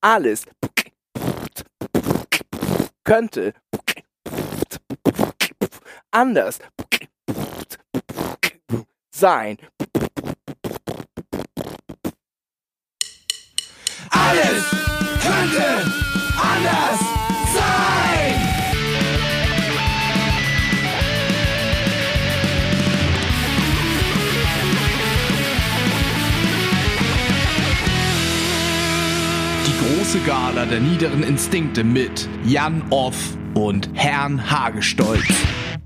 Alles könnte anders sein. Große Gala der niederen Instinkte mit Jan Off und Herrn Hagestolz.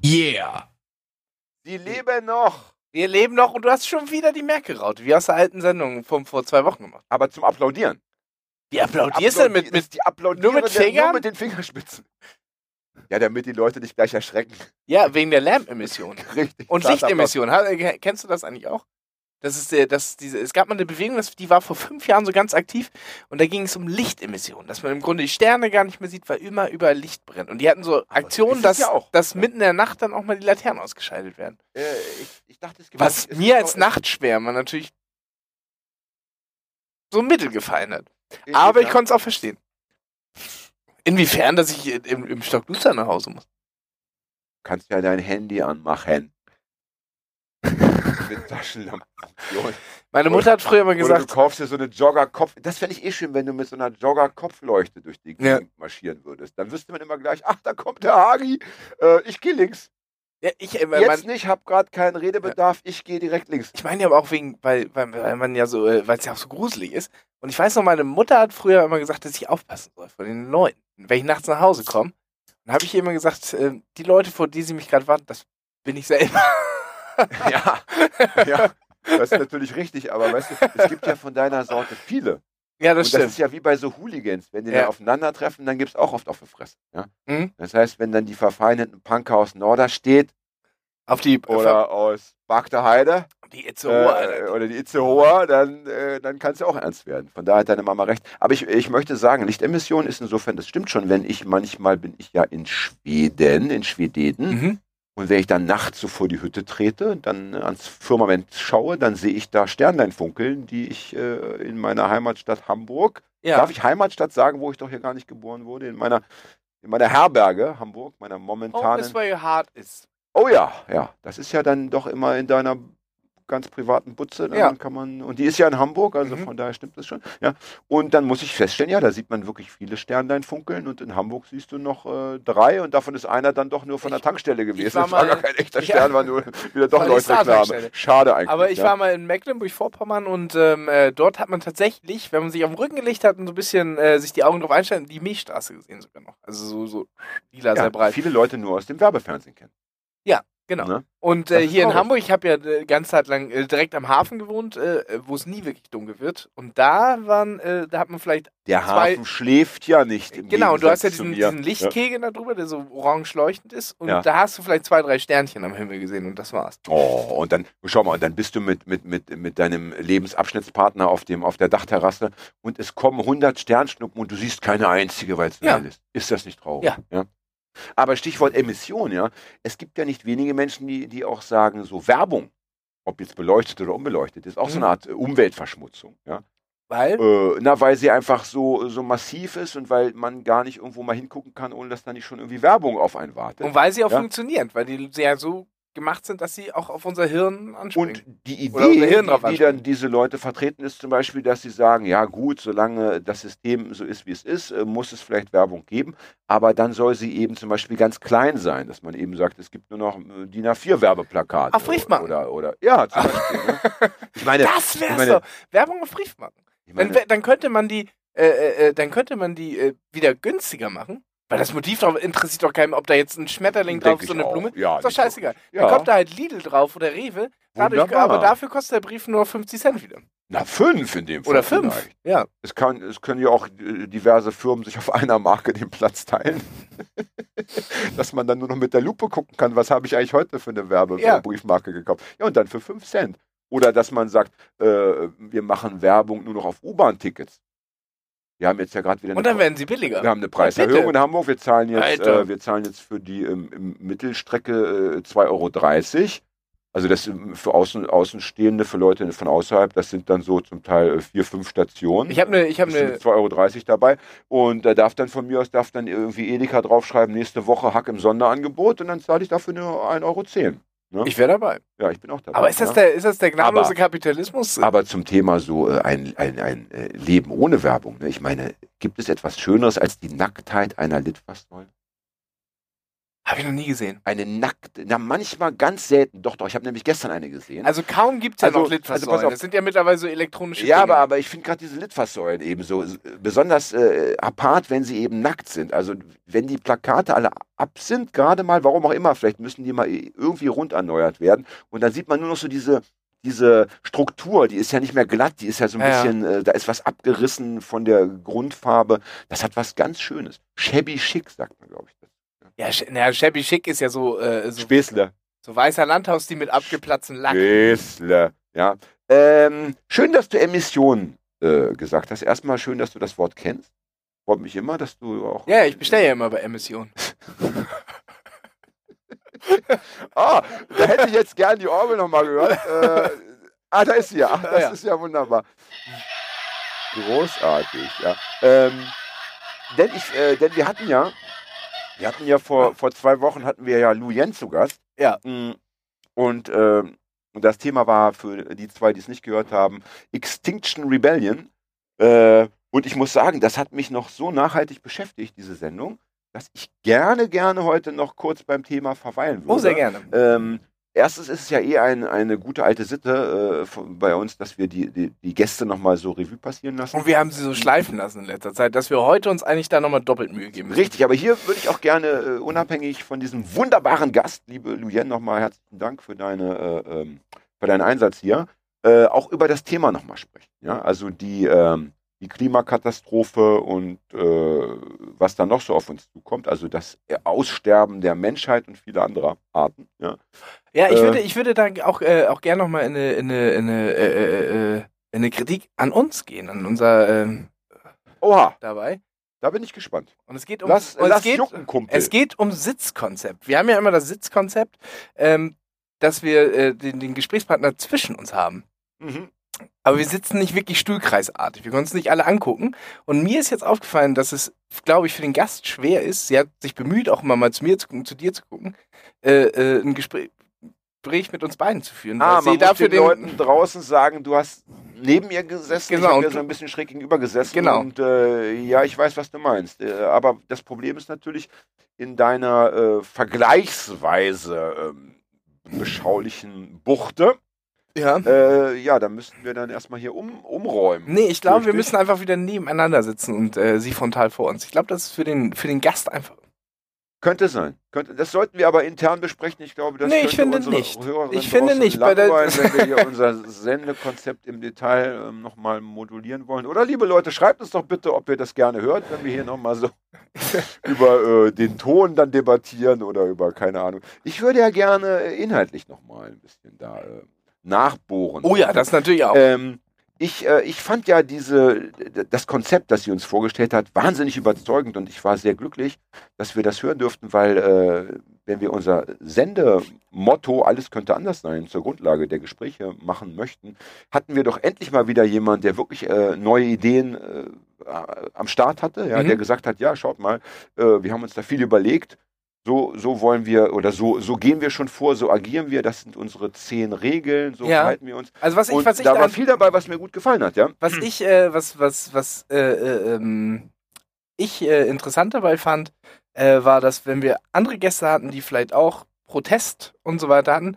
Yeah! Die leben noch. Wir leben noch und du hast schon wieder die Merkel-Raute, wie aus der alten Sendung von vor zwei Wochen gemacht. Aber zum Applaudieren. Wie applaudierst du denn mit, mit die applaudieren nur mit Fingern? Nur mit den Fingerspitzen. Ja, damit die Leute dich gleich erschrecken. Ja, wegen der Lärmemission. Richtig. Und. Lichtemission. Äh, Kennst du das eigentlich auch? Das ist, äh, das, diese, es gab mal eine Bewegung, das, die war vor fünf Jahren so ganz aktiv und da ging es um Lichtemissionen, dass man im Grunde die Sterne gar nicht mehr sieht, weil immer überall Licht brennt. Und die hatten so Aktionen, dass, ja auch. dass mitten in der Nacht dann auch mal die Laternen ausgeschaltet werden. Äh, ich, ich dachte, Was mir als Nachtschwärmer natürlich so mittel gefallen hat. es- Aber ich ja. konnte es auch verstehen. Inwiefern, dass ich im, im Stock Duster nach Hause muss. kannst ja dein Handy anmachen. Mit Taschenlampe. Meine Mutter hat früher mal Oder du gesagt, kaufst dir so eine Jogger-Kopf. Das fände ich eh schön, wenn du mit so einer Jogger-Kopfleuchte durch die Ja. Gegend marschieren würdest. Dann wüsste man immer gleich, ach, da kommt der Hagi. Äh, ich gehe links. ja, ich, äh, Jetzt mein, nicht, hab gerade keinen Redebedarf. Ich gehe direkt links. ich meine ja aber auch wegen, weil, weil, weil man ja so, äh, weil es ja auch so gruselig ist. Und ich weiß noch, meine Mutter hat früher immer gesagt, dass ich aufpassen soll vor den Leuten. Wenn ich nachts nach Hause komme, dann habe ich ihr immer gesagt, äh, die Leute, vor die sie mich gerade warten, das bin ich selber. ja, ja. Das ist natürlich richtig, aber weißt du, es gibt ja von deiner Sorte viele. ja, das Und das stimmt. ist ja wie bei so Hooligans. Wenn die Ja. dann aufeinandertreffen, dann gibt es auch oft auf die Fresse. Ja? Mhm. Das heißt, wenn dann die verfeindeten Punker aus Norder steht Auf die, oder aus Bagder Heide die Itzehoe, Alter. äh, oder die Itzehoer, dann, äh, dann kann es ja auch ernst werden. Von daher hat deine Mama recht. Aber ich, ich möchte sagen, Lichtemission ist insofern, das stimmt schon, wenn ich manchmal bin ich ja in Schweden, in Schwededen. Mhm. Und wenn ich dann nachts so vor die Hütte trete, dann äh, ans Firmament schaue, dann sehe ich da Sternlein funkeln, die ich äh, in meiner Heimatstadt Hamburg, Ja. darf ich Heimatstadt sagen, wo ich doch hier gar nicht geboren wurde, in meiner, in meiner Herberge Hamburg, meiner Home momentanen. is where your heart is. Oh ja, ja, das ist ja dann doch immer in deiner ganz privaten Butze, dann Ja. kann man und die ist ja in Hamburg, also Mhm. von daher stimmt das schon. Ja, und dann muss ich feststellen, ja, da sieht man wirklich viele Sternlein funkeln und in Hamburg siehst du noch äh, drei und davon ist einer dann doch nur von der Ich- Tankstelle gewesen. war Das war mal- gar kein echter Ja. Stern, war nur wieder doch Leuchtreklame. Schade eigentlich. Aber ich ja. war mal in Mecklenburg-Vorpommern und ähm, äh, dort hat man tatsächlich, wenn man sich auf den Rücken gelegt hat und so ein bisschen äh, sich die Augen drauf einstellen, die Milchstraße gesehen sogar noch. Also so, so lila, sehr ja, breit. viele Leute nur aus dem Werbefernsehen kennen. Genau. Ne? Und äh, hier in. Hamburg, ich habe ja äh, ganz Zeit lang äh, direkt am Hafen gewohnt, äh, wo es nie wirklich dunkel wird. Und da waren, äh, da hat man vielleicht, Der Zwei- Hafen schläft ja nicht. Im genau, du hast ja Gegensatz diesen, diesen Lichtkegel da drüber, der so orange leuchtend ist. Und Ja. da hast du vielleicht zwei, drei Sternchen am Himmel gesehen und das war's. Oh, und dann, schau mal, und dann bist du mit, mit, mit, mit deinem Lebensabschnittspartner auf, dem, auf der Dachterrasse und es kommen 100 Sternschnuppen und du siehst keine einzige, weil es Ja. ist. Ist das nicht traurig? Ja. Aber Stichwort Emission, ja. Es gibt ja nicht wenige Menschen, die, die auch sagen, so Werbung, ob jetzt beleuchtet oder unbeleuchtet, ist auch so Mhm. eine Art äh, Umweltverschmutzung, ja. Weil, Äh, na, weil sie einfach so, so massiv ist und weil man gar nicht irgendwo mal hingucken kann, ohne dass da nicht schon irgendwie Werbung auf einen wartet. und weil sie auch Ja. funktionieren, weil die ja so gemacht sind, dass sie auch auf unser Hirn anspringen. Und die Idee, die, die dann diese Leute vertreten, ist zum Beispiel, dass sie sagen, ja gut, solange das System so ist, wie es ist, äh, muss es vielleicht Werbung geben, aber dann soll sie eben zum Beispiel ganz klein sein, dass man eben sagt, es gibt nur noch äh, DIN A4-Werbeplakate. Auf Briefmarken. Oder, oder, ja, zum Beispiel. ne? Ich meine, das meine- doch. Werbung auf Briefmarken. Dann, meine wär- dann könnte man die, äh, äh, äh, dann könnte man die äh, wieder günstiger machen. Weil das Motiv drauf interessiert doch keinem, ob da jetzt ein Schmetterling drauf ist, so ich eine auch. Blume. Ja, ist doch scheißegal. wirklich. Dann Ja. kommt da halt Lidl drauf oder Rewe. Dadurch, aber dafür kostet der Brief nur 50 Cent wieder. Na, fünf in dem Fall. Oder fünf. vielleicht. Ja. Es, kann, es können ja auch äh, diverse Firmen sich auf einer Marke den Platz teilen. Dass man dann nur noch mit der Lupe gucken kann, was habe ich eigentlich heute für eine Werbebriefmarke Ja. gekauft. Ja, und dann für 5 Cent. Oder dass man sagt, äh, wir machen Werbung nur noch auf U-Bahn-Tickets. Wir haben jetzt ja gerade wieder Und dann werden sie billiger. wir haben eine Preiserhöhung in Hamburg. Wir zahlen jetzt, äh, wir zahlen jetzt für die ähm, im Mittelstrecke äh, 2,30 Euro. Also das ähm, für Außen, Außenstehende, für Leute von außerhalb, das sind dann so zum Teil äh, vier, fünf Stationen. Ich habe eine, ich habe eine, 2,30 Euro dabei. Und da darf dann von mir aus, darf dann irgendwie Edeka draufschreiben, nächste Woche Hack im Sonderangebot und dann zahle ich dafür nur 1,10 Euro. Ne? ich wäre dabei. ja, ich bin auch dabei. Aber ist das der, ist das der gnadenlose Aber- Kapitalismus? Aber zum Thema so äh, ein, ein, ein äh, Leben ohne Werbung. Ne? Ich meine, gibt es etwas Schöneres als die Nacktheit einer Litfaßsäule? Habe ich noch nie gesehen. Eine nackte, na manchmal ganz selten. Doch, doch, ich habe nämlich gestern eine gesehen. Also kaum gibt es ja Also- noch also Litfaßsäulen. auf. das sind ja mittlerweile so elektronische ja, Dinge. aber, aber ich finde gerade diese Litfaßsäulen eben so besonders äh, apart, wenn sie eben nackt sind. Also wenn die Plakate alle ab sind, gerade mal, warum auch immer, vielleicht müssen die mal irgendwie rund erneuert werden. Und dann sieht man nur noch so diese, diese Struktur, die ist ja nicht mehr glatt, die ist ja so ein ja. bisschen, Äh, da ist was abgerissen von der Grundfarbe. Das hat was ganz Schönes. Shabby chic, sagt man, glaube ich. Ja, sch- na, shabby chic ist ja so, äh, so, Späßle. so weißer Landhausstil mit abgeplatzten Lack. Späßle, ja. Ähm, schön, dass du Emissionen äh, gesagt hast. Erstmal schön, dass du das Wort kennst. Freut mich immer, dass du auch. Ja, ich bestelle ja immer bei Emission. Ah, da hätte ich jetzt gern die Orgel nochmal gehört. Äh, ah, da ist sie ja. Ach, das Ja. ist ja wunderbar. Großartig, ja. Ähm, denn, ich, äh, denn wir hatten ja, wir hatten ja vor, vor zwei Wochen hatten wir ja Lou Yen zu Gast. Ja. Mm, Und, und das Thema war für die zwei, die es nicht gehört haben, Extinction Rebellion. Äh, und ich muss sagen, das hat mich noch so nachhaltig beschäftigt, diese Sendung, dass ich gerne, gerne heute noch kurz beim Thema verweilen würde. Oh, sehr gerne. Ähm, erstens ist es ja eh ein, eine gute alte Sitte äh, von, bei uns, dass wir die, die, die Gäste nochmal so Revue passieren lassen. Und wir haben sie so schleifen lassen in letzter Zeit, dass wir heute uns eigentlich da nochmal doppelt Mühe geben müssen. Richtig, aber hier würde ich auch gerne, äh, unabhängig von diesem wunderbaren Gast, liebe Luyen, nochmal herzlichen Dank für, deine, äh, ähm, für deinen Einsatz hier, äh, auch über das Thema nochmal sprechen. Ja? Also die, ähm, die Klimakatastrophe und äh, was da noch so auf uns zukommt, also das Aussterben der Menschheit und viele andere Arten. Ja? Ja, ich Äh, würde, ich würde da auch, äh, auch gerne nochmal in eine, in eine, in eine, äh, äh, äh, in eine Kritik an uns gehen, an unser ähm, Oha, dabei. da bin ich gespannt. Und es geht um, Lass, lass es geht, jucken, Kumpel. es geht um Sitzkonzept. Wir haben ja immer das Sitzkonzept, ähm, dass wir den, den Gesprächspartner zwischen uns haben. mhm. Aber wir sitzen nicht wirklich stuhlkreisartig. Wir können uns nicht alle angucken. Und mir ist jetzt aufgefallen, dass es, glaube ich, für den Gast schwer ist. Sie hat sich bemüht, auch immer mal zu mir zu, gucken, zu dir zu gucken, äh, äh, ein Gespräch, Gespräch mit uns beiden zu führen. Ah, man dafür muss den den, Leuten draußen sagen, du hast neben ihr gesessen, Genau, ich habe so ein bisschen schräg gegenüber gesessen Genau. und äh, ja, ich weiß, was du meinst. Äh, aber das Problem ist natürlich in deiner äh, vergleichsweise ähm, beschaulichen Buchte. Ja. Äh, ja, da müssten wir dann erstmal hier um, umräumen. Nee, ich glaube, wir müssen einfach wieder nebeneinander sitzen und äh, sie frontal vor uns. Ich glaube, das ist für den, für den Gast einfach. Könnte sein. Könnte, das sollten wir aber intern besprechen. Ich glaube, das Nee, ich finde nicht. Hörerinnen Ich finde nicht, bei der- wenn wir hier unser Sendekonzept im Detail ähm, nochmal modulieren wollen. Oder liebe Leute, schreibt uns doch bitte, ob ihr das gerne hört, wenn wir hier nochmal so über äh, den Ton dann debattieren oder über, keine Ahnung. Ich würde ja gerne äh, inhaltlich nochmal ein bisschen da äh, nachbohren. Oh ja, das natürlich auch. Ähm, ich, äh, ich fand ja diese, das Konzept, das sie uns vorgestellt hat, wahnsinnig überzeugend und ich war sehr glücklich, dass wir das hören durften, weil äh, wenn wir unser Sendemotto, alles könnte anders sein, zur Grundlage der Gespräche machen möchten, hatten wir doch endlich mal wieder jemand, der wirklich äh, neue Ideen äh, am Start hatte, ja, Mhm. der gesagt hat, ja, schaut mal, äh, wir haben uns da viel überlegt, so, so wollen wir oder so, so gehen wir schon vor, so agieren wir, das sind unsere zehn Regeln, so Ja. verhalten wir uns. Also was ich, Und was ich da war viel dabei, was mir gut gefallen hat, ja. was ich, äh, was, was, was äh, äh, ähm, ich äh, interessant dabei fand, äh, war, dass wenn wir andere Gäste hatten, die vielleicht auch Protest und so weiter hatten,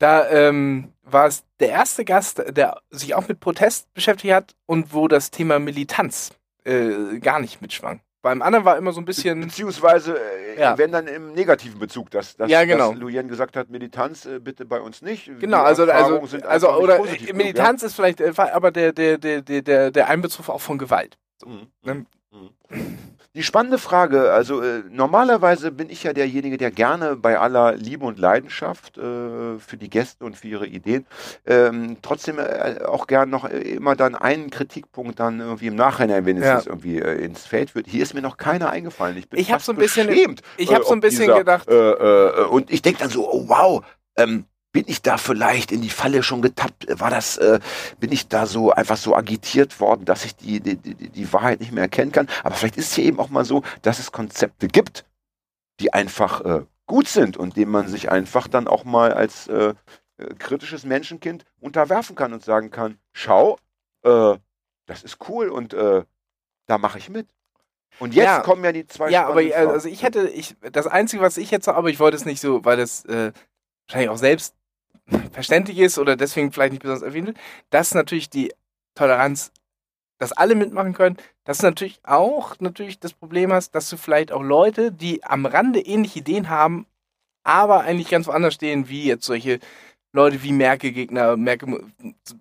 da ähm, war es der erste Gast, der sich auch mit Protest beschäftigt hat und wo das Thema Militanz äh, gar nicht mitschwang. Beim anderen war immer so ein bisschen. Beziehungsweise, äh, Ja. wenn dann im negativen Bezug, dass, dass, Ja, genau. dass Luyen gesagt hat, Militanz äh, bitte bei uns nicht. Genau, also, also, also oder äh, genug, Militanz ist vielleicht, äh, aber der, der, der, der, der, Einbezug auch von Gewalt. Ja? Mhm. Ne? Mhm. Die spannende Frage, also äh, normalerweise bin ich ja derjenige, der gerne bei aller Liebe und Leidenschaft äh, für die Gäste und für ihre Ideen ähm, trotzdem äh, auch gern noch äh, immer dann einen Kritikpunkt dann irgendwie im Nachhinein, wenn es Ja. jetzt irgendwie äh, ins Feld wird. Hier ist mir noch keiner eingefallen. Ich bin Ich fast so ein bisschen- beschämt, ich hab so ein bisschen dieser, gedacht- Äh, äh, und ich denke dann so, oh wow, ähm, bin ich da vielleicht in die Falle schon getappt? War das, äh, bin ich da so einfach so agitiert worden, dass ich die, die, die, die Wahrheit nicht mehr erkennen kann? Aber vielleicht ist es ja eben auch mal so, dass es Konzepte gibt, die einfach äh, gut sind und dem man sich einfach dann auch mal als äh, äh, kritisches Menschenkind unterwerfen kann und sagen kann, schau, äh, das ist cool und äh, da mache ich mit. Und jetzt Ja. kommen ja die zwei Ja, aber also ich hätte, ich, das Einzige, was ich jetzt aber ich wollte es nicht so, weil das äh, wahrscheinlich auch selbst verständlich ist oder deswegen vielleicht nicht besonders erwähnt wird, dass natürlich die Toleranz, dass alle mitmachen können, dass du natürlich auch natürlich das Problem hast, dass du vielleicht auch Leute, die am Rande ähnliche Ideen haben, aber eigentlich ganz woanders stehen, wie jetzt solche Leute wie Merkel-Gegner, Merkel,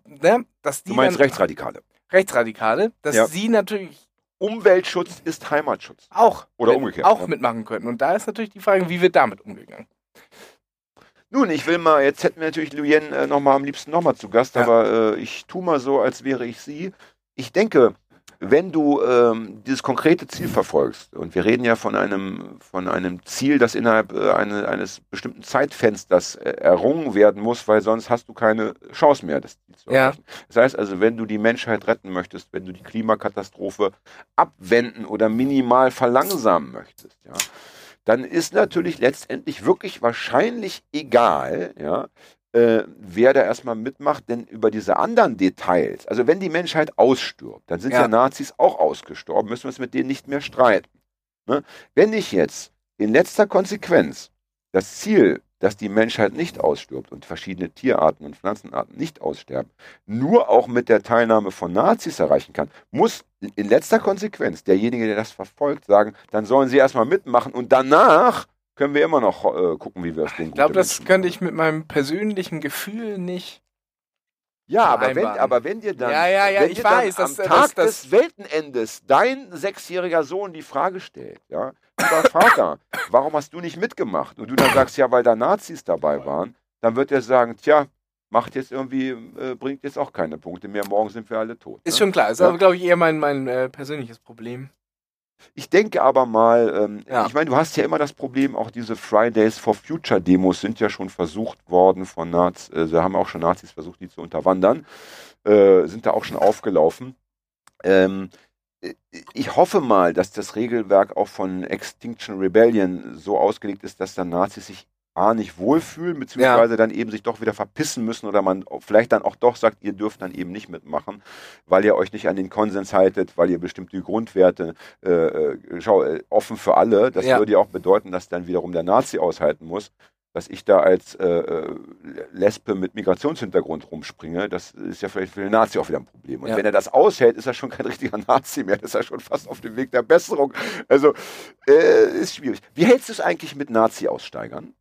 ne, dass die du meinst dann, Rechtsradikale. Rechtsradikale, dass Ja. sie natürlich Umweltschutz ist Heimatschutz. auch, Oder mit, umgekehrt, auch ja. mitmachen können. Und da ist natürlich die Frage, wie wird damit umgegangen? Nun, ich will mal, jetzt hätten wir natürlich Luyen äh, noch mal am liebsten nochmal zu Gast, Ja. aber äh, ich tue mal so, als wäre ich sie. Ich denke, wenn du ähm, dieses konkrete Ziel verfolgst, und wir reden ja von einem, von einem Ziel, das innerhalb äh, eine, eines bestimmten Zeitfensters äh, errungen werden muss, weil sonst hast du keine Chance mehr, das Ziel zu Ja. erreichen. Das heißt also, wenn du die Menschheit retten möchtest, wenn du die Klimakatastrophe abwenden oder minimal verlangsamen möchtest, ja, dann ist natürlich letztendlich wirklich wahrscheinlich egal, ja, äh, wer da erstmal mitmacht, denn über diese anderen Details, also wenn die Menschheit ausstirbt, dann sind ja, Ja. Nazis auch ausgestorben, müssen wir uns mit denen nicht mehr streiten. Ne? Wenn ich jetzt in letzter Konsequenz das Ziel, dass die Menschheit nicht ausstirbt und verschiedene Tierarten und Pflanzenarten nicht aussterben, nur auch mit der Teilnahme von Nazis erreichen kann, muss in letzter Konsequenz derjenige, der das verfolgt, sagen, dann sollen sie erstmal mitmachen und danach können wir immer noch äh, gucken, wie wir es denen Ich glaube, das könnte ich mit meinem persönlichen Gefühl nicht. Ja, aber wenn, aber wenn dir dann, Ja, ja, ja, wenn ich dir dann weiß, am das- das- Tag das- des Weltenendes dein sechsjähriger Sohn die Frage stellt, ja, lieber Vater, warum hast du nicht mitgemacht? Und du dann sagst, ja, weil da Nazis dabei waren, dann wird er sagen, tja, macht jetzt irgendwie, äh, bringt jetzt auch keine Punkte mehr, morgen sind wir alle tot. Ist ne? schon klar. Ist Ja. aber, glaube ich, eher mein, mein äh, persönliches Problem. Ich denke aber mal, ähm, Ja. ich meine, du hast ja immer das Problem, auch diese Fridays for Future Demos sind ja schon versucht worden von Nazis, äh, da haben auch schon Nazis versucht, die zu unterwandern, äh, sind da auch schon aufgelaufen. Ähm, äh, ich hoffe mal, dass das Regelwerk auch von Extinction Rebellion so ausgelegt ist, dass dann Nazis sich A nicht wohlfühlen, beziehungsweise dann eben sich doch wieder verpissen müssen oder man vielleicht dann auch doch sagt, ihr dürft dann eben nicht mitmachen, weil ihr euch nicht an den Konsens haltet, weil ihr bestimmte Grundwerte äh, äh, schau, äh, offen für alle. Das Ja. würde ja auch bedeuten, dass dann wiederum der Nazi aushalten muss, dass ich da als äh, äh, Lesbe mit Migrationshintergrund rumspringe. Das ist ja vielleicht für den Nazi auch wieder ein Problem. Und Ja. wenn er das aushält, ist er schon kein richtiger Nazi mehr. Das ist er schon fast auf dem Weg der Besserung. Also äh, ist schwierig. Wie hältst du es eigentlich mit Nazi-Aussteigern?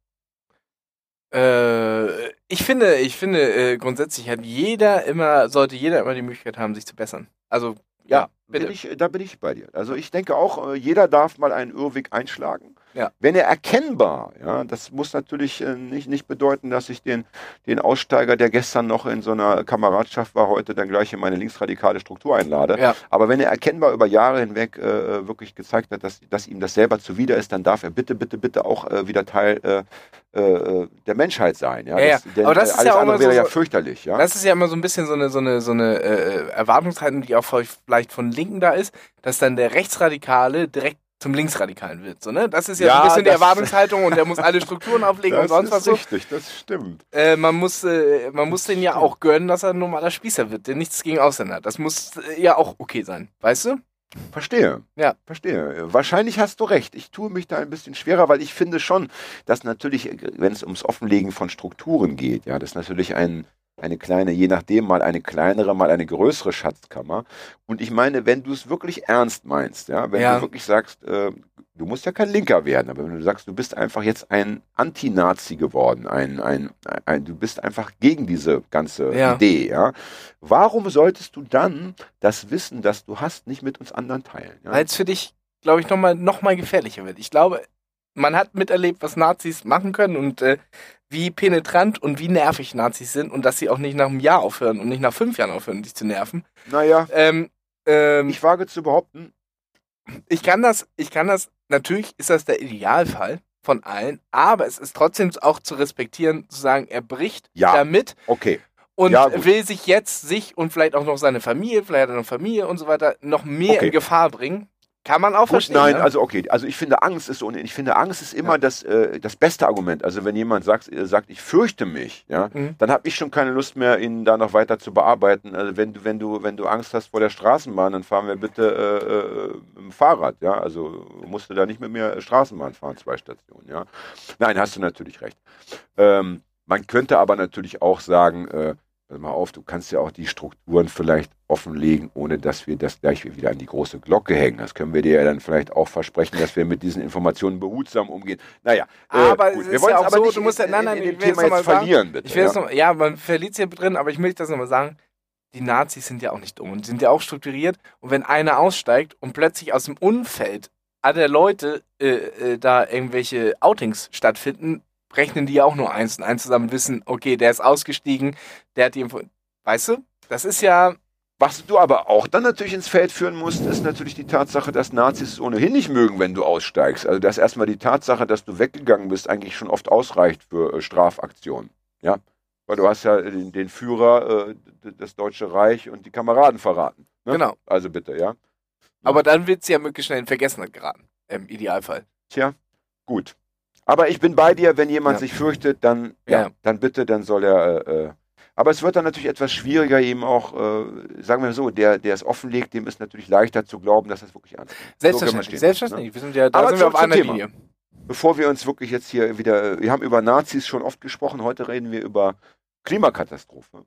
Äh, ich finde, ich finde, äh, grundsätzlich hat jeder immer, sollte jeder immer die Möglichkeit haben, sich zu bessern. Also, ja, bitte. Bin ich, da bin ich bei dir. Also ich denke auch, äh, jeder darf mal einen Irrweg einschlagen. Ja. Wenn er erkennbar, ja, das muss natürlich äh, nicht, nicht bedeuten, dass ich den, den Aussteiger, der gestern noch in so einer Kameradschaft war, heute dann gleich in meine linksradikale Struktur einlade. Ja. Aber wenn er erkennbar über Jahre hinweg äh, wirklich gezeigt hat, dass, dass ihm das selber zuwider ist, dann darf er bitte, bitte, bitte auch äh, wieder Teil äh, äh, der Menschheit sein. Ja, Ja, ja. denn, Aber das äh, ist alles ja auch andere immer so- wäre ja fürchterlich. Ja? Das ist ja immer so ein bisschen so eine, so eine, so eine äh, Erwartungshaltung, die auch vielleicht von Linken da ist, dass dann der Rechtsradikale direkt zum Linksradikalen wird. So, ne? Das ist ja, so Ja, ein bisschen die das- Erwartungshaltung und der muss alle Strukturen auflegen und sonst ist was so. richtig, das stimmt. Äh, man muss, äh, man muss den ja auch gönnen, dass er ein normaler Spießer wird, der nichts gegen Ausländer hat. Das muss äh, ja auch okay sein, weißt du? Verstehe. Ja. Verstehe. Wahrscheinlich hast du recht. Ich tue mich da ein bisschen schwerer, weil ich finde schon, dass natürlich, äh, wenn es ums Offenlegen von Strukturen geht, ja, das ist natürlich ein, eine kleine, je nachdem mal eine kleinere, mal eine größere Schatzkammer. Und ich meine, wenn du es wirklich ernst meinst, ja, wenn Ja. du wirklich sagst, äh, du musst ja kein Linker werden, aber wenn du sagst, du bist einfach jetzt ein Anti-Nazi geworden, ein, ein, ein, du bist einfach gegen diese ganze Ja. Idee, ja, warum solltest du dann das Wissen, das du hast, nicht mit uns anderen teilen? Ja? Weil es für dich, glaube ich, nochmal noch mal gefährlicher wird. Ich glaube, man hat miterlebt, was Nazis machen können und äh, wie penetrant und wie nervig Nazis sind und dass sie auch nicht nach einem Jahr aufhören und nicht nach fünf Jahren aufhören, dich zu nerven. Naja, Ähm, ähm, ich wage zu behaupten, ich kann das, ich kann das, natürlich ist das der Idealfall, von allen, aber es ist trotzdem auch zu respektieren, zu sagen, er bricht Ja. damit Okay. und Ja, will sich jetzt sich und vielleicht auch noch seine Familie, vielleicht hat er noch Familie und so weiter, noch mehr Okay. in Gefahr bringen. Kann man auch Gut, verstehen. nein, ne? also okay. Also ich finde Angst ist ohne, ich finde Angst ist immer das, äh, das beste Argument. Also wenn jemand sagt, äh, sagt, ich fürchte mich, ja, Mhm. dann habe ich schon keine Lust mehr, ihn da noch weiter zu bearbeiten. Also wenn du, wenn du, wenn du Angst hast vor der Straßenbahn, dann fahren wir bitte äh, äh, dem Fahrrad, ja. Also musst du da nicht mit mir Straßenbahn fahren, zwei Stationen, ja. Nein, hast du natürlich recht. Ähm, man könnte aber natürlich auch sagen, äh, pass mal auf, du kannst ja auch die Strukturen vielleicht offenlegen, ohne dass wir das gleich wieder an die große Glocke hängen. Das können wir dir ja dann vielleicht auch versprechen, dass wir mit diesen Informationen behutsam umgehen. Naja, äh, Aber gut, es wir wollen ja es auch aber so, nicht du musst ja- in, nein, in, dem Thema jetzt sagen, verlieren, bitte. Ich will ja. noch, ja, man verliert sich hier drin, aber ich möchte das nochmal sagen. Die Nazis sind ja auch nicht dumm und sind ja auch strukturiert. Und wenn einer aussteigt und plötzlich aus dem Umfeld aller Leute äh, äh, da irgendwelche Outings stattfinden, rechnen die ja auch nur eins und eins zusammen wissen, okay, der ist ausgestiegen, der hat die Info. Weißt du? Das ist ja. Was du aber auch dann natürlich ins Feld führen musst, ist natürlich die Tatsache, dass Nazis es ohnehin nicht mögen, wenn du aussteigst. Also dass erstmal die Tatsache, dass du weggegangen bist, eigentlich schon oft ausreicht für äh, Strafaktionen. Ja? Weil du hast ja den, den Führer, äh, das Deutsche Reich und die Kameraden verraten. Ne? Genau. Also bitte, ja. Aber dann wird sie ja möglichst schnell in Vergessenheit geraten. Im Idealfall. Tja, gut. Aber ich bin bei dir, wenn jemand Ja. sich fürchtet, dann, ja, Ja. dann bitte, dann soll er. Äh, äh, aber es wird dann natürlich etwas schwieriger, eben auch, äh, sagen wir so, der, der es offenlegt, dem ist natürlich leichter zu glauben, dass das wirklich ernst ist. So Selbstverständlich. stehen, selbstverständlich. Wir sind ja, da Aber sind wir auf einer Thema. Linie. Bevor wir uns wirklich jetzt hier wieder, wir haben über Nazis schon oft gesprochen, heute reden wir über Klimakatastrophe.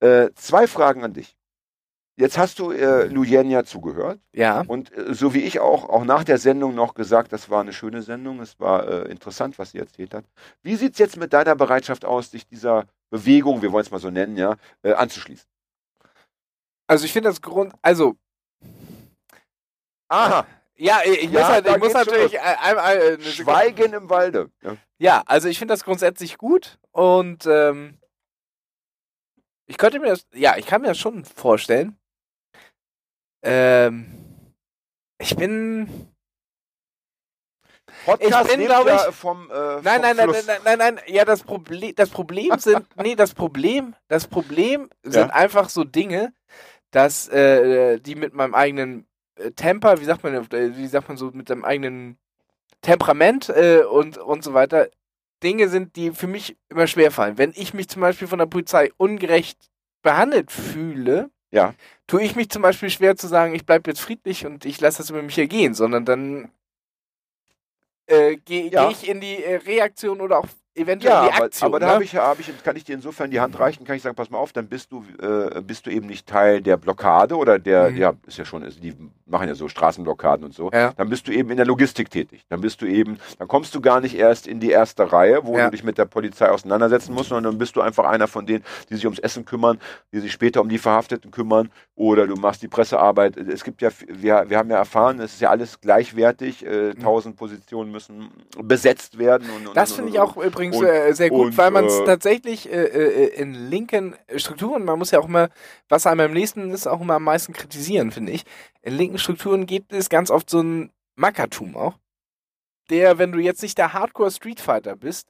Äh, zwei Fragen an dich. Jetzt hast du äh, Lujenia zugehört Ja. und äh, so wie ich auch, auch nach der Sendung noch gesagt, das war eine schöne Sendung, es war äh, interessant, was sie erzählt hat. Wie sieht es jetzt mit deiner Bereitschaft aus, dich dieser Bewegung, wir wollen es mal so nennen, ja, äh, anzuschließen? Also ich finde das Grund, also Aha, ja, ich, ich Ja, muss, halt, ich muss natürlich ein- einmal äh, eine Sekunde- Schweigen im Walde. Ja. Ja, also ich finde das grundsätzlich gut und ähm, ich könnte mir das, ja, ich kann mir das schon vorstellen. Ähm, ich bin, Podcast Ich bin, lebt glaub ja ich- vom, äh, nein, nein, nein, nein, nein, nein, nein, ja, das Problem, das Problem sind, nee, das Problem, das Problem sind Ja. einfach so Dinge, dass äh, die mit meinem eigenen äh, Temper, wie sagt man, äh, wie sagt man so, mit dem eigenen Temperament äh, und und so weiter, Dinge sind, die für mich immer schwerfallen. Wenn ich mich zum Beispiel von der Polizei ungerecht behandelt fühle, Ja. tue ich mich zum Beispiel schwer zu sagen, ich bleibe jetzt friedlich und ich lasse das über mich ergehen, sondern dann äh, gehe Ja. geh ich in die äh, Reaktion oder auch eventuell Ja, die aber, Aktion. aber da ne? habe ich, hab ich, kann ich dir insofern die Hand reichen, kann ich sagen, pass mal auf, dann bist du, äh, bist du eben nicht Teil der Blockade oder der, Mhm. ja, ist ja schon, die machen ja so Straßenblockaden und so. Ja. Dann bist du eben in der Logistik tätig. Dann bist du eben, dann kommst du gar nicht erst in die erste Reihe, wo Ja. du dich mit der Polizei auseinandersetzen musst, sondern dann bist du einfach einer von denen, die sich ums Essen kümmern, die sich später um die Verhafteten kümmern oder du machst die Pressearbeit. Es gibt ja, wir, wir haben ja erfahren, es ist ja alles gleichwertig, äh, tausend Positionen müssen besetzt werden. Und, und, Mhm. Das finde ich auch übrigens und- äh, sehr gut, und, weil man es äh, tatsächlich äh, äh, in linken Strukturen, man muss ja auch immer, was einem am nächsten ist, auch immer am meisten kritisieren, finde ich. In linken Strukturen gibt es ganz oft so ein Mackertum auch, der, wenn du jetzt nicht der Hardcore Street Fighter bist,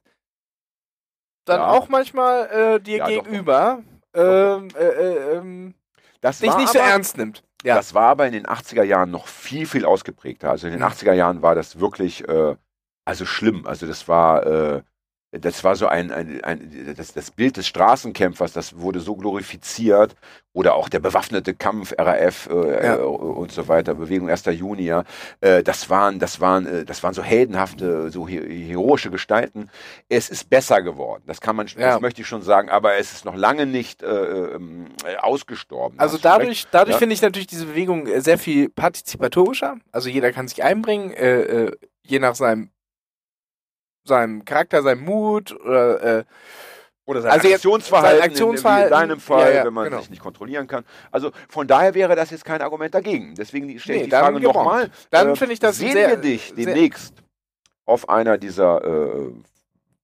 dann Ja. auch manchmal äh, dir Ja, doch, doch. gegenüber ähm, äh, äh, ähm, Das dich nicht so ernst nimmt. Ja. Das war aber in den 80er Jahren noch viel, viel ausgeprägter. Also in den Mhm. 80er Jahren war das wirklich, äh, also schlimm. Also das war, äh, das war so ein, ein, ein das, das Bild des Straßenkämpfers, das wurde so glorifiziert. Oder auch der bewaffnete Kampf, RAF äh, Ja. äh, und so weiter, Bewegung 1. Juni, ja. Äh, das waren, das waren, äh, das waren so heldenhafte, so he heroische Gestalten. Es ist besser geworden. Das kann man, Ja. das möchte ich schon sagen, aber es ist noch lange nicht äh, ähm, äh, ausgestorben. Also recht. dadurch, dadurch Ja. finde ich natürlich diese Bewegung äh, sehr viel partizipatorischer. Also jeder kann sich einbringen, je nach seinem seinem Charakter, seinem Mut oder äh, Oder sein Also Aktionsverhalten, sein Aktionsverhalten, in, in deinem Fall, ja, ja, wenn man genau. sich nicht kontrollieren kann. Also von daher wäre das jetzt kein Argument dagegen. Deswegen stelle ich Nee, die dann Frage nochmal. Dann finde ich das Sehen sehr- wir dich demnächst auf einer dieser, äh,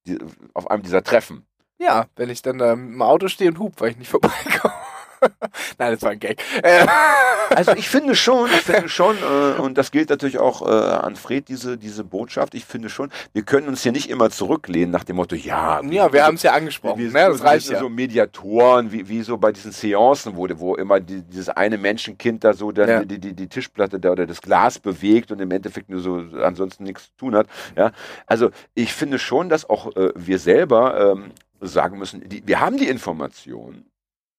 die, auf einem dieser Treffen? ja, wenn ich dann da im Auto stehe und hub, weil ich nicht vorbeikomme. Nein, das war ein Gag. Äh, Also ich finde schon, ich finde schon, äh, und das gilt natürlich auch äh, an Fred, diese, diese Botschaft, ich finde schon, wir können uns hier nicht immer zurücklehnen nach dem Motto, ja, ja, wir haben es ja angesprochen. wir, ne? wir, Das reicht sind ja. so Mediatoren, wie, wie so bei diesen Seancen wurde, wo immer die, dieses eine Menschenkind da so dann Ja. die, die, die Tischplatte da oder das Glas bewegt und im Endeffekt nur so ansonsten nichts zu tun hat. Ja, also ich finde schon, dass auch äh, wir selber ähm, sagen müssen, die, wir haben die Information,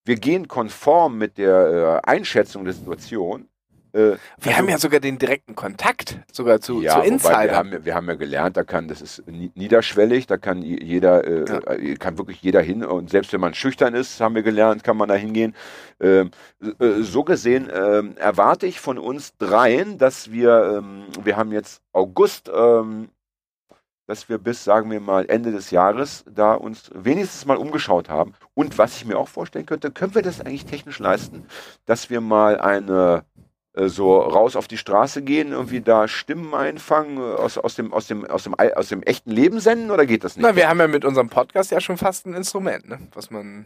wir gehen konform mit der äh, Einschätzung der Situation. Äh, Wir haben ja sogar den direkten Kontakt, sogar zu, ja, zu wobei Insidern. wir haben, ja- wir haben ja gelernt, da kann, das ist ni- niederschwellig, da kann jeder, äh, Ja. äh, kann wirklich jeder hin und selbst wenn man schüchtern ist, haben wir gelernt, kann man da hingehen. Ähm, äh, so gesehen ähm, erwarte ich von uns dreien, dass wir, ähm, wir haben jetzt August, ähm, dass wir bis, sagen wir mal, Ende des Jahres da uns wenigstens mal umgeschaut haben. Und was ich mir auch vorstellen könnte, können wir das eigentlich technisch leisten, dass wir mal eine äh, so raus auf die Straße gehen, irgendwie da Stimmen einfangen, äh, aus, aus, dem, aus, dem, aus, dem, aus dem echten Leben senden oder geht das nicht? Na, wir haben ja mit unserem Podcast ja schon fast ein Instrument, ne? was man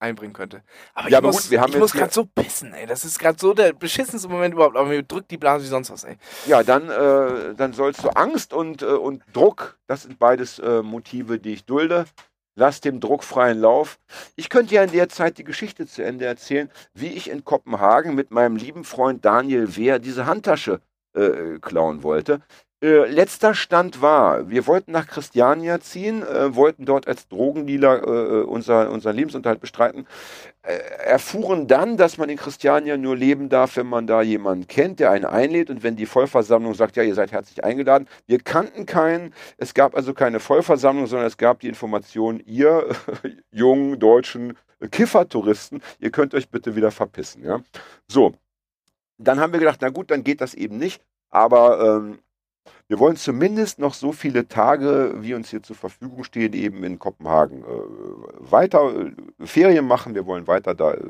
einbringen könnte. Aber Ja, ich aber muss, gut, wir haben ich muss gerade so pissen, ey. Das ist gerade so der beschissenste Moment überhaupt. Aber mir drückt die Blase wie sonst was, ey. Ja, dann, äh, dann sollst du Angst und, äh, und Druck, das sind beides äh, Motive, die ich dulde. Lass dem Druck freien Lauf. Ich könnte ja in der Zeit die Geschichte zu Ende erzählen, wie ich in Kopenhagen mit meinem lieben Freund Daniel Wehr diese Handtasche äh, klauen wollte. Äh, letzter Stand war, wir wollten nach Christiania ziehen, äh, wollten dort als Drogendealer äh, unser, unseren Lebensunterhalt bestreiten, äh, erfuhren dann, dass man in Christiania nur leben darf, wenn man da jemanden kennt, der einen einlädt und wenn die Vollversammlung sagt, ja, ihr seid herzlich eingeladen. Wir kannten keinen, es gab also keine Vollversammlung, sondern es gab die Information, ihr jungen deutschen Kiffertouristen, ihr könnt euch bitte wieder verpissen. Ja? So, dann haben wir gedacht, na gut, dann geht das eben nicht, aber ähm, wir wollen zumindest noch so viele Tage, wie uns hier zur Verfügung stehen, eben in Kopenhagen äh, weiter äh, Ferien machen. Wir wollen weiter da äh,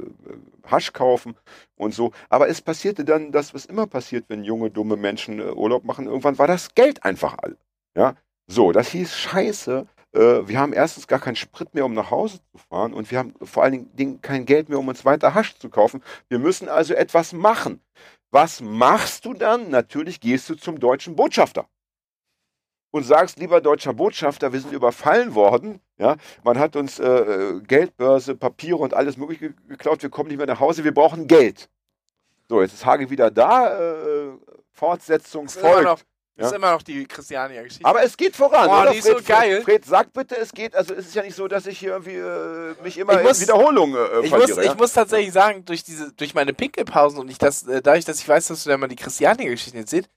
Hasch kaufen und so. Aber es passierte dann das, was immer passiert, wenn junge, dumme Menschen äh, Urlaub machen. Irgendwann war das Geld einfach all. Ja? So, das hieß Scheiße. Äh, wir haben erstens gar keinen Sprit mehr, um nach Hause zu fahren. Und wir haben vor allen Dingen kein Geld mehr, um uns weiter Hasch zu kaufen. Wir müssen also etwas machen. Was machst du dann? Natürlich gehst du zum deutschen Botschafter und sagst, lieber deutscher Botschafter, wir sind überfallen worden. Ja, man hat uns äh, äh, Geldbörse, Papiere und alles Mögliche ge- geklaut. Wir kommen nicht mehr nach Hause. Wir brauchen Geld. So, jetzt ist Hage wieder da. Äh, Fortsetzung ist immer folgt. noch, das ist Ja. immer noch die Christiania-Geschichte. Aber es geht voran. Boah, oder? die ist so Fred, geil. Fred, Fred, sag bitte, es geht. Also es ist ja nicht so, dass ich hier irgendwie äh, mich immer Ich muss- in Wiederholung äh, ich, verliere. muss, ja? ich muss tatsächlich sagen, durch diese, durch meine Pinkelpausen und ich das, äh, dadurch, dass ich weiß, dass du da mal die Christiania-Geschichten erzählt,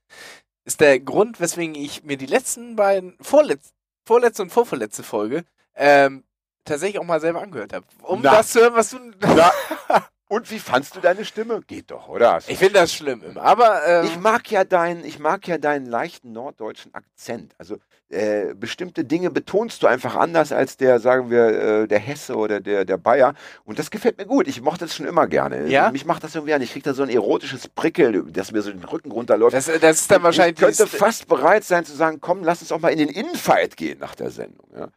ist der Grund, weswegen ich mir die letzten beiden, vorletz, vorletzte und vorvorletzte Folge, ähm, tatsächlich auch mal selber angehört habe. Um Na. das zu hören, was du. Na, und wie fandst du deine Stimme? Geht doch, oder? ich finde das schlimm immer. Aber ähm, Ich mag ja deinen, ich mag ja deinen leichten norddeutschen Akzent. Also äh, bestimmte Dinge betonst du einfach anders als der, sagen wir, äh, der Hesse oder der, der Bayer. Und das gefällt mir gut. Ich mochte das schon immer gerne. Ja? Mich macht das irgendwie an. Ich krieg da so ein erotisches Prickel, das mir so den Rücken runterläuft. das, das ist dann wahrscheinlich ich könnte fast bereit sein zu sagen, komm, lass uns auch mal in den Infight gehen nach der Sendung. Ja?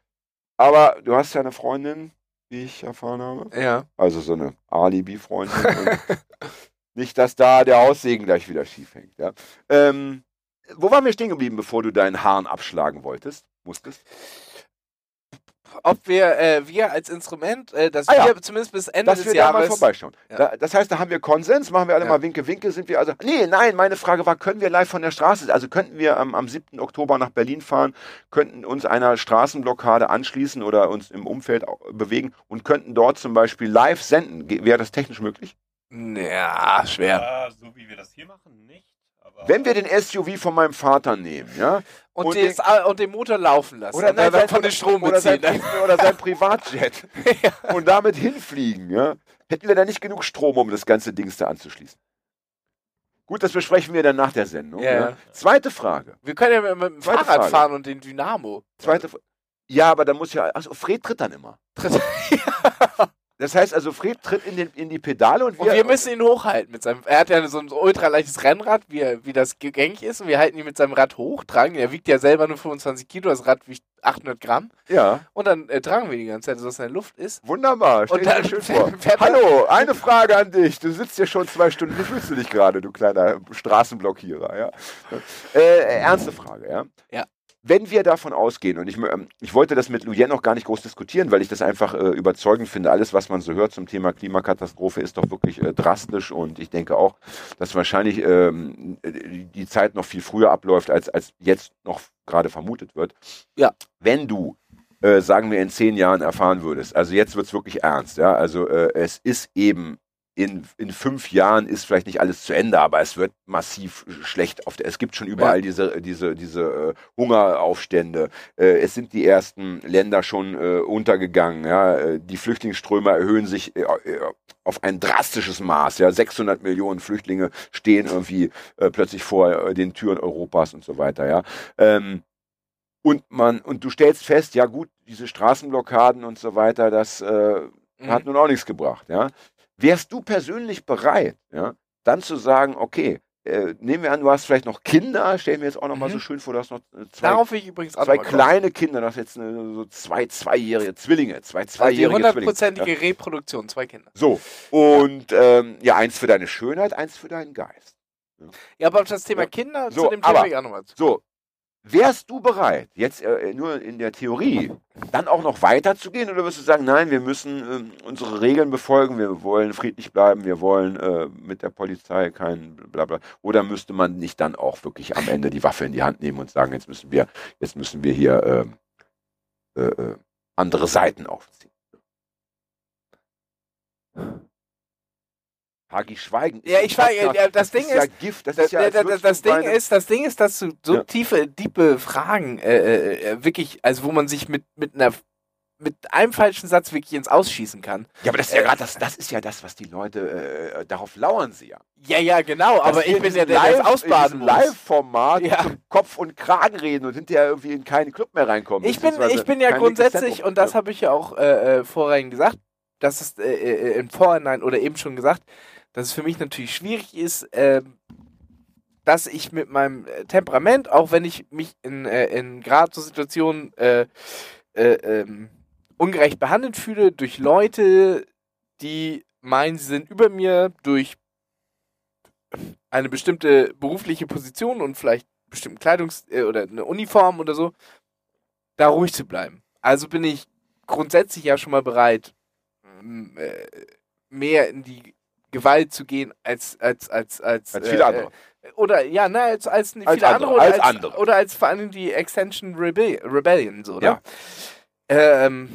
Aber du hast ja eine Freundin, wie ich erfahren habe. Ja. Also so eine Alibi-Freundin. und nicht, dass da der Aussegen gleich wieder schief hängt. Ja. Ähm, wo waren wir stehen geblieben, bevor du deinen Haaren abschlagen wolltest? Musstest? Ob wir, äh, wir als Instrument, äh, dass Ah, ja. wir zumindest bis Ende Dass des wir da mal Jahres. vorbeischauen. Ja. Da, das heißt, da haben wir Konsens, machen wir alle Ja. mal Winke, Winke, sind wir also. Nee, nein, meine Frage war, können wir live von der Straße, also könnten wir am, am 7. Oktober nach Berlin fahren, könnten uns einer Straßenblockade anschließen oder uns im Umfeld bewegen und könnten dort zum Beispiel live senden. Wäre das technisch möglich? Ja, schwer. Ja, so wie wir das hier machen, nicht. Wenn wir den SUV von meinem Vater nehmen, ja, Und, Und den, den- und den Motor laufen lassen. Oder, nein, dann sein, von den Strom oder, sein, beziehen. ne? Pri- oder sein Privatjet Ja. und damit hinfliegen. Ja? Hätten wir da nicht genug Strom, um das ganze Dings da anzuschließen? Gut, das besprechen wir dann nach der Sendung. Ja, Ja. ja. Zweite Frage. Wir können ja mit, dem Zweite Fahrrad Frage. fahren und den Dynamo. Zweite Fra- ja, aber da muss ja. Also Fred tritt dann immer. Tritt- Das heißt also, Fred tritt in, den, in die Pedale und wir, Und wir müssen ihn hochhalten mit seinem. Er hat ja so ein ultra leichtes Rennrad, wie, wie das gängig ist. Und wir halten ihn mit seinem Rad hoch, tragen ihn. Er wiegt ja selber nur 25 Kilo, das Rad wiegt 800 Gramm. ja, Und dann äh, tragen wir ihn die ganze Zeit, sodass er in der Luft ist. wunderbar. Stell dir schön vor. Hallo, eine Frage an dich. Du sitzt hier schon zwei Stunden. Wie fühlst du dich gerade, du kleiner Straßenblockierer? Ja? Äh, ernste Frage, ja? Ja. Wenn wir davon ausgehen, und ich, ähm, ich wollte das mit Luyen noch gar nicht groß diskutieren, weil ich das einfach äh, überzeugend finde, alles, was man so hört zum Thema Klimakatastrophe, ist doch wirklich äh, drastisch und ich denke auch, dass wahrscheinlich ähm, äh, die Zeit noch viel früher abläuft, als, als jetzt noch gerade vermutet wird. Ja. Wenn du, äh, sagen wir, in zehn Jahren erfahren würdest, also jetzt wird es wirklich ernst, ja, also äh, es ist eben in, in fünf Jahren ist vielleicht nicht alles zu Ende, aber es wird massiv schlecht. Auf der, es gibt schon überall diese, diese, diese äh, Hungeraufstände. Äh, es sind die ersten Länder schon äh, untergegangen. Ja? Äh, die Flüchtlingsströme erhöhen sich äh, äh, auf ein drastisches Maß. Ja? 600 Millionen Flüchtlinge stehen irgendwie plötzlich vor den Türen Europas und so weiter. Ja? Ähm, und man und du stellst fest, ja gut, diese Straßenblockaden und so weiter, das Mhm. hat nun auch nichts gebracht. Ja? Wärst du persönlich bereit, ja, dann zu sagen, okay, äh, nehmen wir an, du hast vielleicht noch Kinder, stell mir jetzt auch noch mal Mhm. so schön vor, du hast noch äh, zwei, Darauf ich übrigens zwei kleine Kinder, du hast jetzt eine, so zwei zweijährige Zwillinge, zwei Also die zweijährige Zwillinge. Ja. hundertprozentige Reproduktion, zwei Kinder. So, und ähm, ja, eins für deine Schönheit, eins für deinen Geist. Ja, aber auf das Thema Ja. Kinder, So, zu dem Thema aber- ich auch nochmal zu. So, wärst du bereit, jetzt äh, nur in der Theorie, dann auch noch weiterzugehen oder wirst du sagen, nein, wir müssen ähm, unsere Regeln befolgen, wir wollen friedlich bleiben, wir wollen äh, mit der Polizei kein Blabla. Oder müsste man nicht dann auch wirklich am Ende die Waffe in die Hand nehmen und sagen, jetzt müssen wir, jetzt müssen wir hier ähm, äh, äh, andere Seiten aufziehen? Hagi Schweigen. Ja, ich schweige, Podcast, ja, das Ding ist ja Gift, das Das, ist ja, das, das, das, Ding ist, das Ding ist, dass du so Ja. tiefe, tiefe Fragen äh, äh, wirklich, also wo man sich mit, mit einer mit einem falschen Satz wirklich ins Ausschießen kann. Ja, aber das ist ja Äh, gerade das, das ist ja das, was die Leute äh, darauf lauern sie ja. Ja, ja, genau, aber Dass ich wir bin in ja der, der Live- ausbaden muss. Live-Format Ja. Kopf und Kragen reden und hinterher irgendwie in keinen Club mehr reinkommen. Ich bin, ich bin ja grundsätzlich, und das habe ich ja auch äh, äh, vorhin gesagt, dass es äh, äh, im Vorhinein oder eben schon gesagt, dass es für mich natürlich schwierig ist, ähm, dass ich mit meinem äh, Temperament, auch wenn ich mich in, äh, in gerade so Situationen äh, äh, ähm, ungerecht behandelt fühle durch Leute, die meinen, sie sind über mir durch eine bestimmte berufliche Position und vielleicht bestimmten Kleidungs- äh, oder eine Uniform oder so, da ruhig zu bleiben. Also bin ich grundsätzlich ja schon mal bereit, äh, mehr in die Gewalt zu gehen als als als als, Als viele äh, andere. äh, oder ja, na, als als viele Als andere, andere, oder als als, andere. oder als vor allem die Extension Rebe Rebellion so, Ja. ne? Ähm,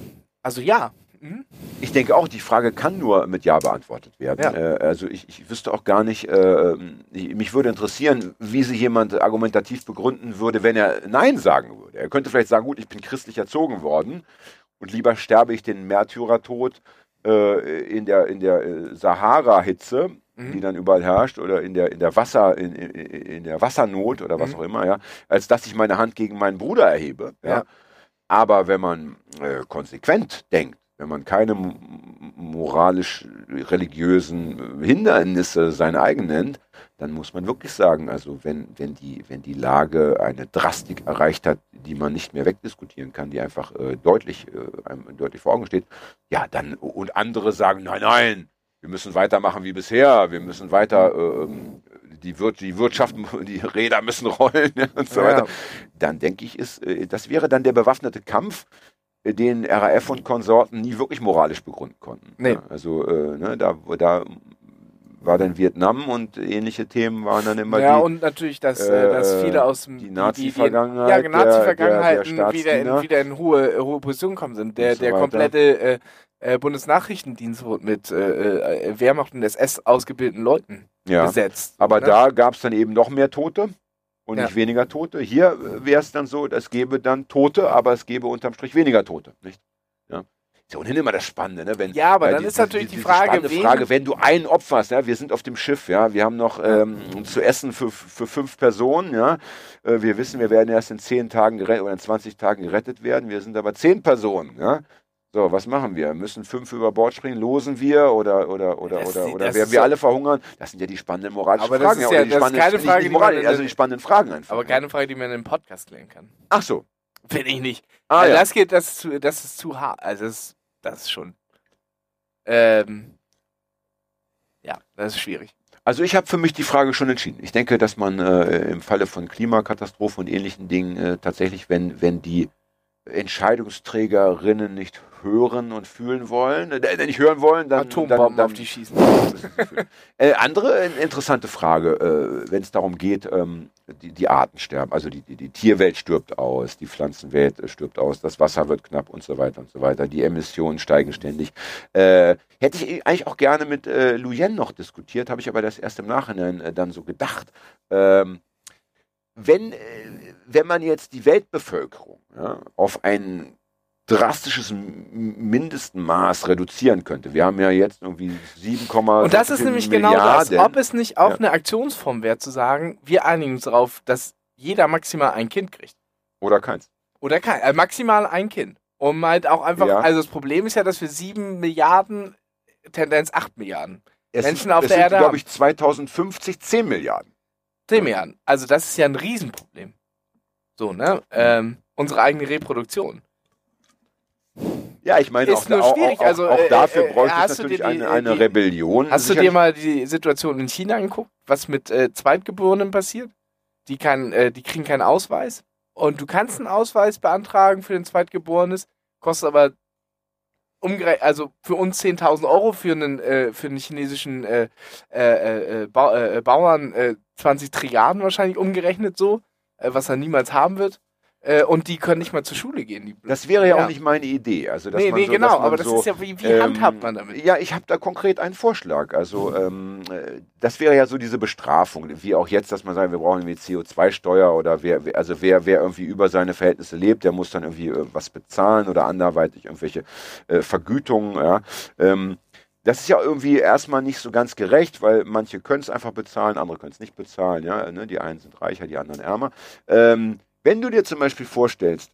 also ja. Mhm. Ich denke auch, die Frage kann nur mit Ja beantwortet werden. Ja. Äh, also ich, ich wüsste auch gar nicht, äh, ich, mich würde interessieren, wie sich jemand argumentativ begründen würde, wenn er Nein sagen würde. Er könnte vielleicht sagen, gut, ich bin christlich erzogen worden und lieber sterbe ich den Märtyrertod äh, in der, in der äh, Sahara-Hitze, Mhm. die dann überall herrscht, oder in der, in der Wasser, in, in, in der Wassernot oder was Mhm. auch immer, ja, als dass ich meine Hand gegen meinen Bruder erhebe. Ja. Ja. Aber wenn man äh, konsequent denkt, wenn man keine moralisch-religiösen Hindernisse seine eigen nennt, dann muss man wirklich sagen, also wenn, wenn, die, wenn die Lage eine Drastik erreicht hat, die man nicht mehr wegdiskutieren kann, die einfach äh, deutlich, äh, einem deutlich vor Augen steht, ja, dann, und andere sagen, nein, nein, wir müssen weitermachen wie bisher, wir müssen weiter, ähm, die, Wir die Wirtschaft, die Räder müssen rollen und so Ja. weiter. Dann denke ich, ist, äh, das wäre dann der bewaffnete Kampf, äh, den RAF und Konsorten nie wirklich moralisch begründen konnten. Nee. Ja, also äh, ne, da, da war dann Vietnam und ähnliche Themen waren dann immer Ja, die, und natürlich, dass, äh, dass äh, viele aus dem die Nazi-Vergangenheit Ja, Nazi-Vergangenheiten der- der wieder, in, wieder in hohe, hohe Position gekommen sind. Der, so der komplette äh, äh, Bundesnachrichtendienst wurde mit äh, äh, Wehrmacht und SS ausgebildeten Leuten ja. besetzt. Aber ne? da gab es dann eben noch mehr Tote und Ja. nicht weniger Tote. Hier wäre es dann so, es gäbe dann Tote, aber es gäbe unterm Strich weniger Tote. Nicht? Ja. Ist ja ohnehin immer das Spannende, ne? Wenn, Ja, aber dann die- ist natürlich die diese Frage, spannende wen- Frage, wenn du einen opferst, ja, wir sind auf dem Schiff, ja, wir haben noch ähm, zu essen für, für fünf Personen, ja, äh, wir wissen, wir werden erst in zehn Tagen gerettet oder in 20 Tagen gerettet werden, wir sind aber zehn Personen, ja, So, was machen wir? Müssen fünf über Bord springen? Losen wir oder oder oder Das oder ist- oder das werden ist wir alle verhungern? Das sind ja die spannenden moralischen Aber das Fragen. ist oder ja- die das ist keine Frage, die die Moral, also die spannenden Fragen einfach. Aber keine Frage, die man in einem Podcast klären kann. Ach so. Finde ich nicht. Ah, also ja. Das geht, das ist zu, das ist zu hart. Also das, ist- das ist schon. Ähm, ja, das ist schwierig. Also ich habe für mich die Frage schon entschieden. Ich denke, dass man äh, im Falle von Klimakatastrophen und ähnlichen Dingen äh, tatsächlich, wenn, wenn die Entscheidungsträgerinnen nicht hören und fühlen wollen, äh, nicht hören wollen, dann Atombomben dann, dann, auf die schießen. äh, andere äh, interessante Frage, äh, wenn es darum geht, ähm, die, die Arten sterben, also die, die, die Tierwelt stirbt aus, die Pflanzenwelt äh, stirbt aus, das Wasser wird knapp und so weiter und so weiter, die Emissionen steigen ständig. Äh, hätte ich eigentlich auch gerne mit äh, Luyen noch diskutiert, habe ich aber das erst im Nachhinein äh, dann so gedacht. Ähm, wenn, äh, wenn man jetzt die Weltbevölkerung ja, auf ein drastisches Mindestmaß reduzieren könnte. Wir haben ja jetzt irgendwie 7, Und das ist nämlich genau das. Milliarden. Ob es nicht auch Ja. eine Aktionsform wäre, zu sagen, wir einigen uns darauf, dass jeder maximal ein Kind kriegt. Oder keins. Oder kein, äh, maximal ein Kind. Um halt auch einfach, Ja. also das Problem ist ja, dass wir sieben Milliarden, Tendenz acht Milliarden, Es Menschen sind, auf der sind, Erde glaube ich, 2050 10 Milliarden. Milliarden. Also das ist ja ein Riesenproblem. So, ne? Ähm, unsere eigene Reproduktion. Ja, ich meine, Ist auch, nur auch, schwierig, auch, also, auch äh, dafür äh, bräuchte es natürlich die- eine, eine die- Rebellion. Hast du dir sicherlich. mal die Situation in China angeguckt, was mit äh, Zweitgeborenen passiert? Die, kann, äh, die kriegen keinen Ausweis. Und du kannst einen Ausweis beantragen für den Zweitgeborenes, kostet aber also für uns 10.000 Euro, für einen, äh, für einen chinesischen äh, äh, äh, Bau, äh, Bauern äh, 20 Trilliarden wahrscheinlich umgerechnet so, äh, was er niemals haben wird. Äh, und die können nicht mal zur Schule gehen. Die, Das wäre ja, Ja. auch nicht meine Idee. Also, dass nee, man nee, so, genau, man aber das so, ist ja, wie, wie ähm, handhabt man damit? Ja, ich habe da konkret einen Vorschlag. Also ähm, äh, das wäre ja so diese Bestrafung, wie auch jetzt, dass man sagt, wir brauchen irgendwie CO2-Steuer oder wer, wer- also wer, wer irgendwie über seine Verhältnisse lebt, der muss dann irgendwie äh, was bezahlen oder anderweitig irgendwelche äh, Vergütungen. Ja. Ähm, das ist ja irgendwie erstmal nicht so ganz gerecht, weil manche können es einfach bezahlen, andere können es nicht bezahlen. Ja, ne? Die einen sind reicher, die anderen ärmer. Ähm, wenn du dir zum Beispiel vorstellst,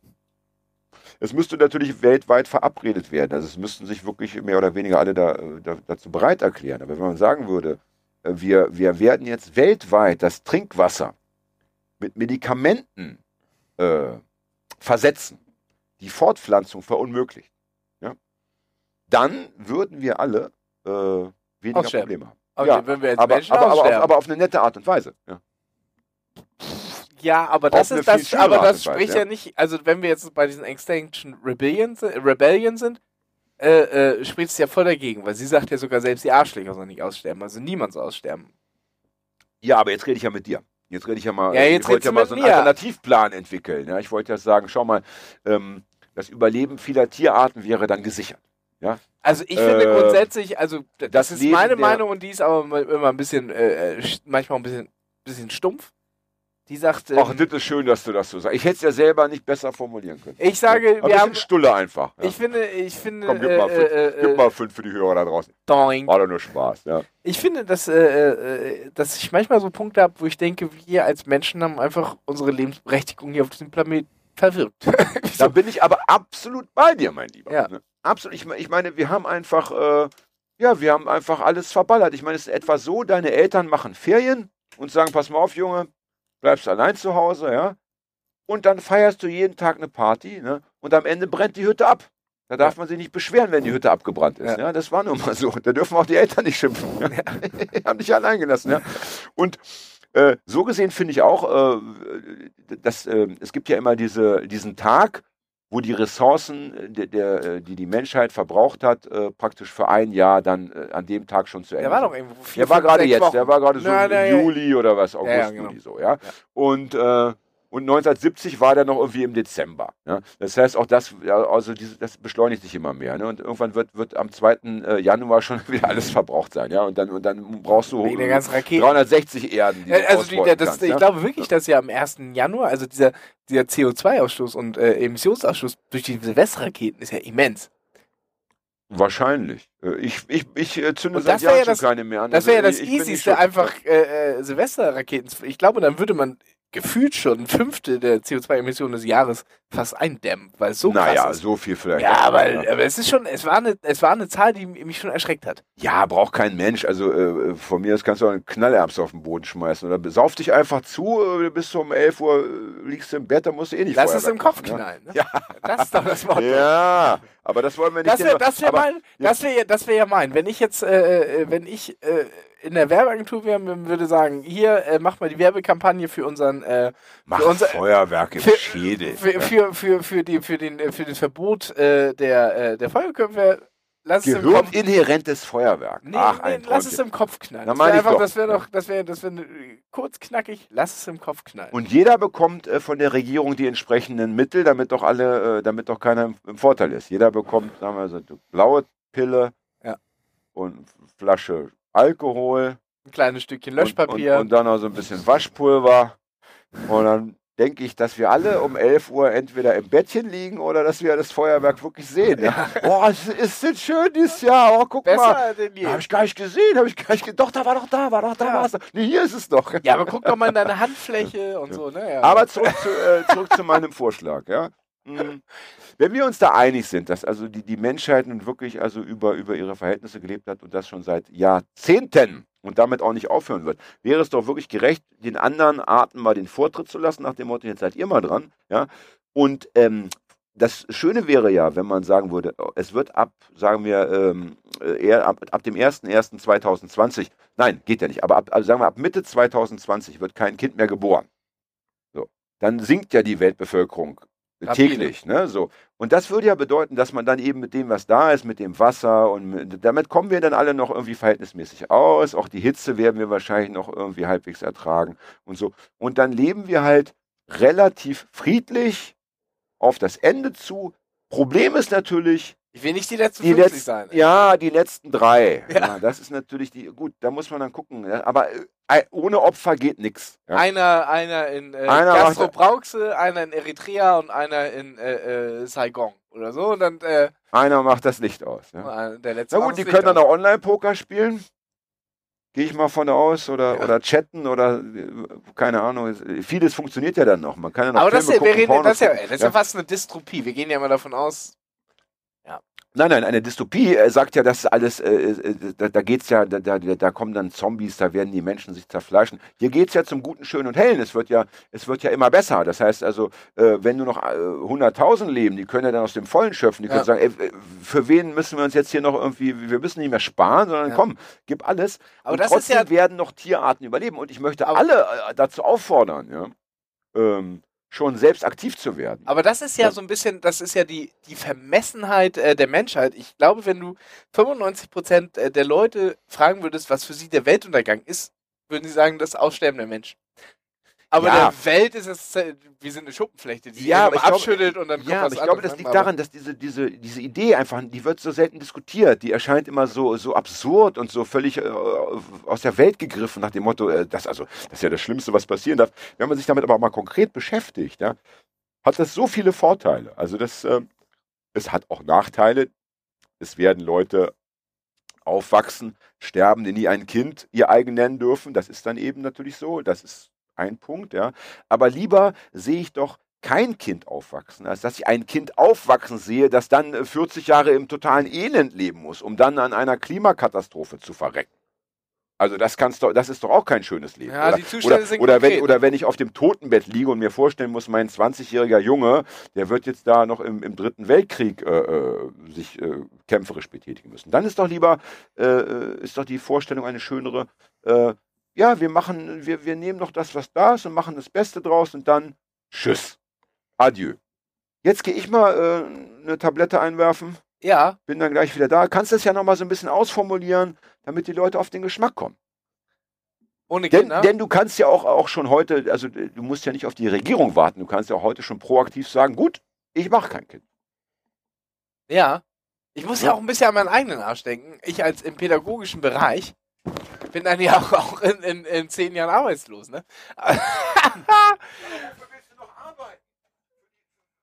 es müsste natürlich weltweit verabredet werden. Also es müssten sich wirklich mehr oder weniger alle da, äh, da, dazu bereit erklären. Aber wenn man sagen würde, äh, wir, wir werden jetzt weltweit das Trinkwasser mit Medikamenten äh, versetzen, die Fortpflanzung verunmöglicht, dann würden wir alle äh, weniger Aussterben. Probleme haben. Okay, ja, wenn wir jetzt Aber, Menschen aber, aber, auf, aber auf eine nette Art und Weise. Ja. Ja, aber das ist das, aber das spricht ja. ja. nicht, also wenn wir jetzt bei diesen Extinction Rebellion, Rebellion sind, äh, äh, spricht es ja voll dagegen, weil sie sagt ja sogar selbst die Arschlöcher sollen nicht aussterben, also niemand soll aussterben. Ja, aber jetzt rede ich ja mit dir. Jetzt rede ich ja mal, Ja, jetzt ich wollte ja mal so einen mir. Alternativplan entwickeln. Ja, ich wollte ja sagen, schau mal, ähm, das Überleben vieler Tierarten wäre dann gesichert. Also ich finde Äh, grundsätzlich, also das, das ist Leben meine Meinung und die ist aber immer ein bisschen, äh, äh, manchmal ein bisschen, bisschen stumpf. Die sagt, ähm, Ach, das ist schön, dass du das so sagst. Ich hätte es ja selber nicht besser formulieren können. ich sage, Ein wir haben, Stulle einfach. Ja. ich finde, ich finde, Komm, gib mal fünf. äh, äh, Gib mal fünf für die Hörer da draußen. doink. War doch nur Spaß. Ja. Ich finde, dass, äh, äh, dass ich manchmal so Punkte habe, wo ich denke, wir als Menschen haben einfach unsere Lebensberechtigung hier auf diesem Planeten verwirkt. Da bin ich aber absolut bei dir, mein Lieber. Ja. Ne? Absolut. Ich, ich meine, wir haben einfach, äh, ja, wir haben einfach alles verballert. Ich meine, es ist etwa so, deine Eltern machen Ferien und sagen, pass mal auf, Junge, bleibst allein zu Hause, ja. Und dann feierst du jeden Tag eine Party, ne? Und am Ende brennt die Hütte ab. Da darf man sich nicht beschweren, wenn die Hütte abgebrannt ist. Ja. Ja. das war nun mal so. Da dürfen auch die Eltern nicht schimpfen. Ja. Die haben dich allein gelassen, ja. Und äh, so gesehen finde ich auch, äh, dass äh, es gibt ja immer diese, diesen Tag, wo die Ressourcen, äh, der, der, äh, die die Menschheit verbraucht hat, äh, praktisch für ein Jahr dann äh, an dem Tag schon zu Ende Der war doch irgendwo vier, Der war gerade jetzt, Wochen. der war gerade so Nein, im ja. Juli oder was, August, Ja, ja, genau. Juli so, ja. Und, äh, und 1970 war der noch irgendwie im Dezember. Ja? Das heißt, auch das, ja, also diese, das beschleunigt sich immer mehr. Ne? Und irgendwann wird, wird am 2. äh, Januar schon wieder alles verbraucht sein. Ja? Und, dann, und dann brauchst du Wegen der äh, ganzen Raketen. 360 Erden, die Ja, du also die, das, kannst, ich ja? glaube wirklich, dass ja am 1. Januar, also dieser, dieser CO2-Ausstoß und äh, Emissionsausstoß durch die Silvesterraketen ist ja immens. Wahrscheinlich. Äh, Ich, ich, ich äh, zünde seit das Jahren ja schon das- keine mehr an. Das wäre ja das Also bin nicht Easyste, einfach äh, äh, Silvesterraketen. zu- Ich glaube, dann würde man gefühlt schon ein Fünftel der CO2-Emissionen des Jahres fast eindämmt, weil es so krass naja, so viel vielleicht. Ja, aber, ja. aber es ist schon, es war eine, es war eine Zahl, die mich schon erschreckt hat. Ja, braucht kein Mensch. Also äh, von mir aus kannst du auch einen Knallerbs auf den Boden schmeißen. Oder sauf dich einfach zu, äh, bis um 11 Uhr äh, liegst du im Bett, dann musst du eh nicht Lass es im Kopf machen, knallen. Ne? Ja. Das ist doch das Motto. Ja. ja, aber das wollen wir nicht. Das wäre das wär das wär, das wär ja mein. Wenn ich jetzt, äh, äh, wenn ich äh, in der Werbeagentur wäre, und würde sagen, hier, äh, mach mal die Werbekampagne für unseren, äh, Mach für unser, Feuerwerk im für- Schädel. für, für, für, für, die, für, den, äh, für das Verbot äh, der, äh, der Feuerköpfe, lass es im Kopf. Gehirninhärentes Feuerwerk. Nee, Ach, nee, lass es Träumchen. im Kopf knallen. Na, Das wäre einfach, doch. das wäre doch, das wäre, das wäre kurz knackig, lass es im Kopf knallen. Und jeder bekommt äh, von der Regierung die entsprechenden Mittel, damit doch alle, äh, damit doch keiner im, im Vorteil ist. Jeder bekommt, sagen wir so, blaue Pille Ja. und Flasche Alkohol Ein kleines Stückchen und, Löschpapier. und, und dann noch so ein bisschen Waschpulver. Und dann denke ich, dass wir alle um 11 Uhr entweder im Bettchen liegen oder dass wir das Feuerwerk wirklich sehen. Ja. Boah, es ist das schön dieses Jahr. Oh, guck mal. Besser je. Habe ich gar nicht gesehen, habe ich gar nicht ge Doch, da war doch da, war doch da, Ja. war's. Nee, hier ist es doch. Ja, aber guck doch mal in deine Handfläche und so, ne? Ja. Aber zurück zu, äh, zurück zu meinem Vorschlag, ja. Mm. Wenn wir uns da einig sind, dass also die, die Menschheit nun wirklich also über, über ihre Verhältnisse gelebt hat und das schon seit Jahrzehnten und damit auch nicht aufhören wird, wäre es doch wirklich gerecht, den anderen Arten mal den Vortritt zu lassen, nach dem Motto, jetzt seid ihr mal dran, ja. Und ähm, das Schöne wäre ja, wenn man sagen würde, es wird ab, sagen wir, ähm, äh, eher ab, ab dem 01.01.2020, nein, geht ja nicht, aber ab, also sagen wir ab Mitte 2020 wird kein Kind mehr geboren. So, dann sinkt ja die Weltbevölkerung. Täglich, ne? So. Und das würde ja bedeuten, dass man dann eben mit dem, was da ist, mit dem Wasser und mit, damit kommen wir dann alle noch irgendwie verhältnismäßig aus. Auch die Hitze werden wir wahrscheinlich noch irgendwie halbwegs ertragen und so. Und dann leben wir halt relativ friedlich auf das Ende zu. Problem ist natürlich, ich will nicht die letzten die 50 letzten, sein. ja, die letzten drei. Ja. Ja. das ist natürlich die, gut, da muss man dann gucken. Ja, aber äh, ohne Opfer geht nichts. Ja. Einer, einer in äh, Einer Brauxel, einer in Eritrea und einer in äh, äh, Saigon oder so. Und dann äh, Einer macht das Licht aus. Ja. äh, der letzte Na gut, die das können Licht dann auch Online-Poker spielen. Gehe ich mal von aus. Oder, oder chatten oder äh, keine Ahnung. Es- Vieles funktioniert ja dann noch. Man kann ja noch Aber das, ist Filme ja, wir gucken, das, ist ja, das ist gucken. ja fast eine Dystopie. Wir gehen ja mal davon aus. Nein, nein, eine Dystopie äh, sagt ja, dass alles, äh, äh, da, da geht's ja, da, da, da kommen dann Zombies, da werden die Menschen sich zerfleischen. Hier geht's ja zum Guten, Schönen und Hellen. Es wird ja, es wird ja immer besser. Das heißt also, äh, wenn nur noch äh, 100.000 leben, die können ja dann aus dem Vollen schöpfen. Die können Ja. sagen, ey, äh, für wen müssen wir uns jetzt hier noch irgendwie, wir müssen nicht mehr sparen, sondern Ja. komm, gib alles. Aber und das ist trotzdem ja- werden noch Tierarten überleben. Und ich möchte alle äh, dazu auffordern, ja, ähm, schon selbst aktiv zu werden. Aber das ist ja so ein bisschen, das ist ja die, die Vermessenheit äh, der Menschheit. Ich glaube, wenn du 95 Prozent äh, der Leute fragen würdest, was für sie der Weltuntergang ist, würden sie sagen, das Aussterben der Menschen. Aber Ja. der Welt ist es, wir sind eine Schuppenflechte, die Ja, ja, aber ich glaube- abschüttelt und dann kommt Ja, was aber ich glaube, das liegt daran, dass diese, diese, diese Idee einfach, die wird so selten diskutiert. Die erscheint immer so, so absurd und so völlig äh, aus der Welt gegriffen, nach dem Motto, äh, das, also, das ist ja das Schlimmste, was passieren darf. Wenn man sich damit aber mal konkret beschäftigt, ja, hat das so viele Vorteile. Also das, äh, es hat auch Nachteile. Es werden Leute aufwachsen, sterben, die nie ein Kind ihr eigen nennen dürfen. Das ist dann eben natürlich so. Das ist ein Punkt, ja. Aber lieber sehe ich doch kein Kind aufwachsen, als dass ich ein Kind aufwachsen sehe, das dann äh, 40 Jahre im totalen Elend leben muss, um dann an einer Klimakatastrophe zu verrecken. Also das kannst doch, das ist doch auch kein schönes Leben. Ja, oder, die Zustände oder, sind oder, wenn, oder wenn ich auf dem Totenbett liege und mir vorstellen muss, mein 20-jähriger Junge, der wird jetzt da noch im, im Dritten Weltkrieg äh, äh, sich äh, kämpferisch betätigen müssen. Dann ist doch lieber, äh, äh, ist doch die Vorstellung eine schönere, äh, ja, wir machen, wir, wir nehmen doch das, was da ist und machen das Beste draus und dann Tschüss. Adieu. Jetzt gehe ich mal äh, eine Tablette einwerfen, Ja, bin dann gleich wieder da. Kannst das ja nochmal so ein bisschen ausformulieren, damit die Leute auf den Geschmack kommen. ohne Denn, Kinder. denn du kannst ja auch, auch schon heute, also äh, du musst ja nicht auf die Regierung warten, du kannst ja auch heute schon proaktiv sagen, gut, ich mache kein Kind. Ja. Ich muss ja Ja. auch ein bisschen an meinen eigenen Arsch denken. Ich als im pädagogischen Bereich bin dann ja auch, in, in, in zehn Jahren arbeitslos, ne?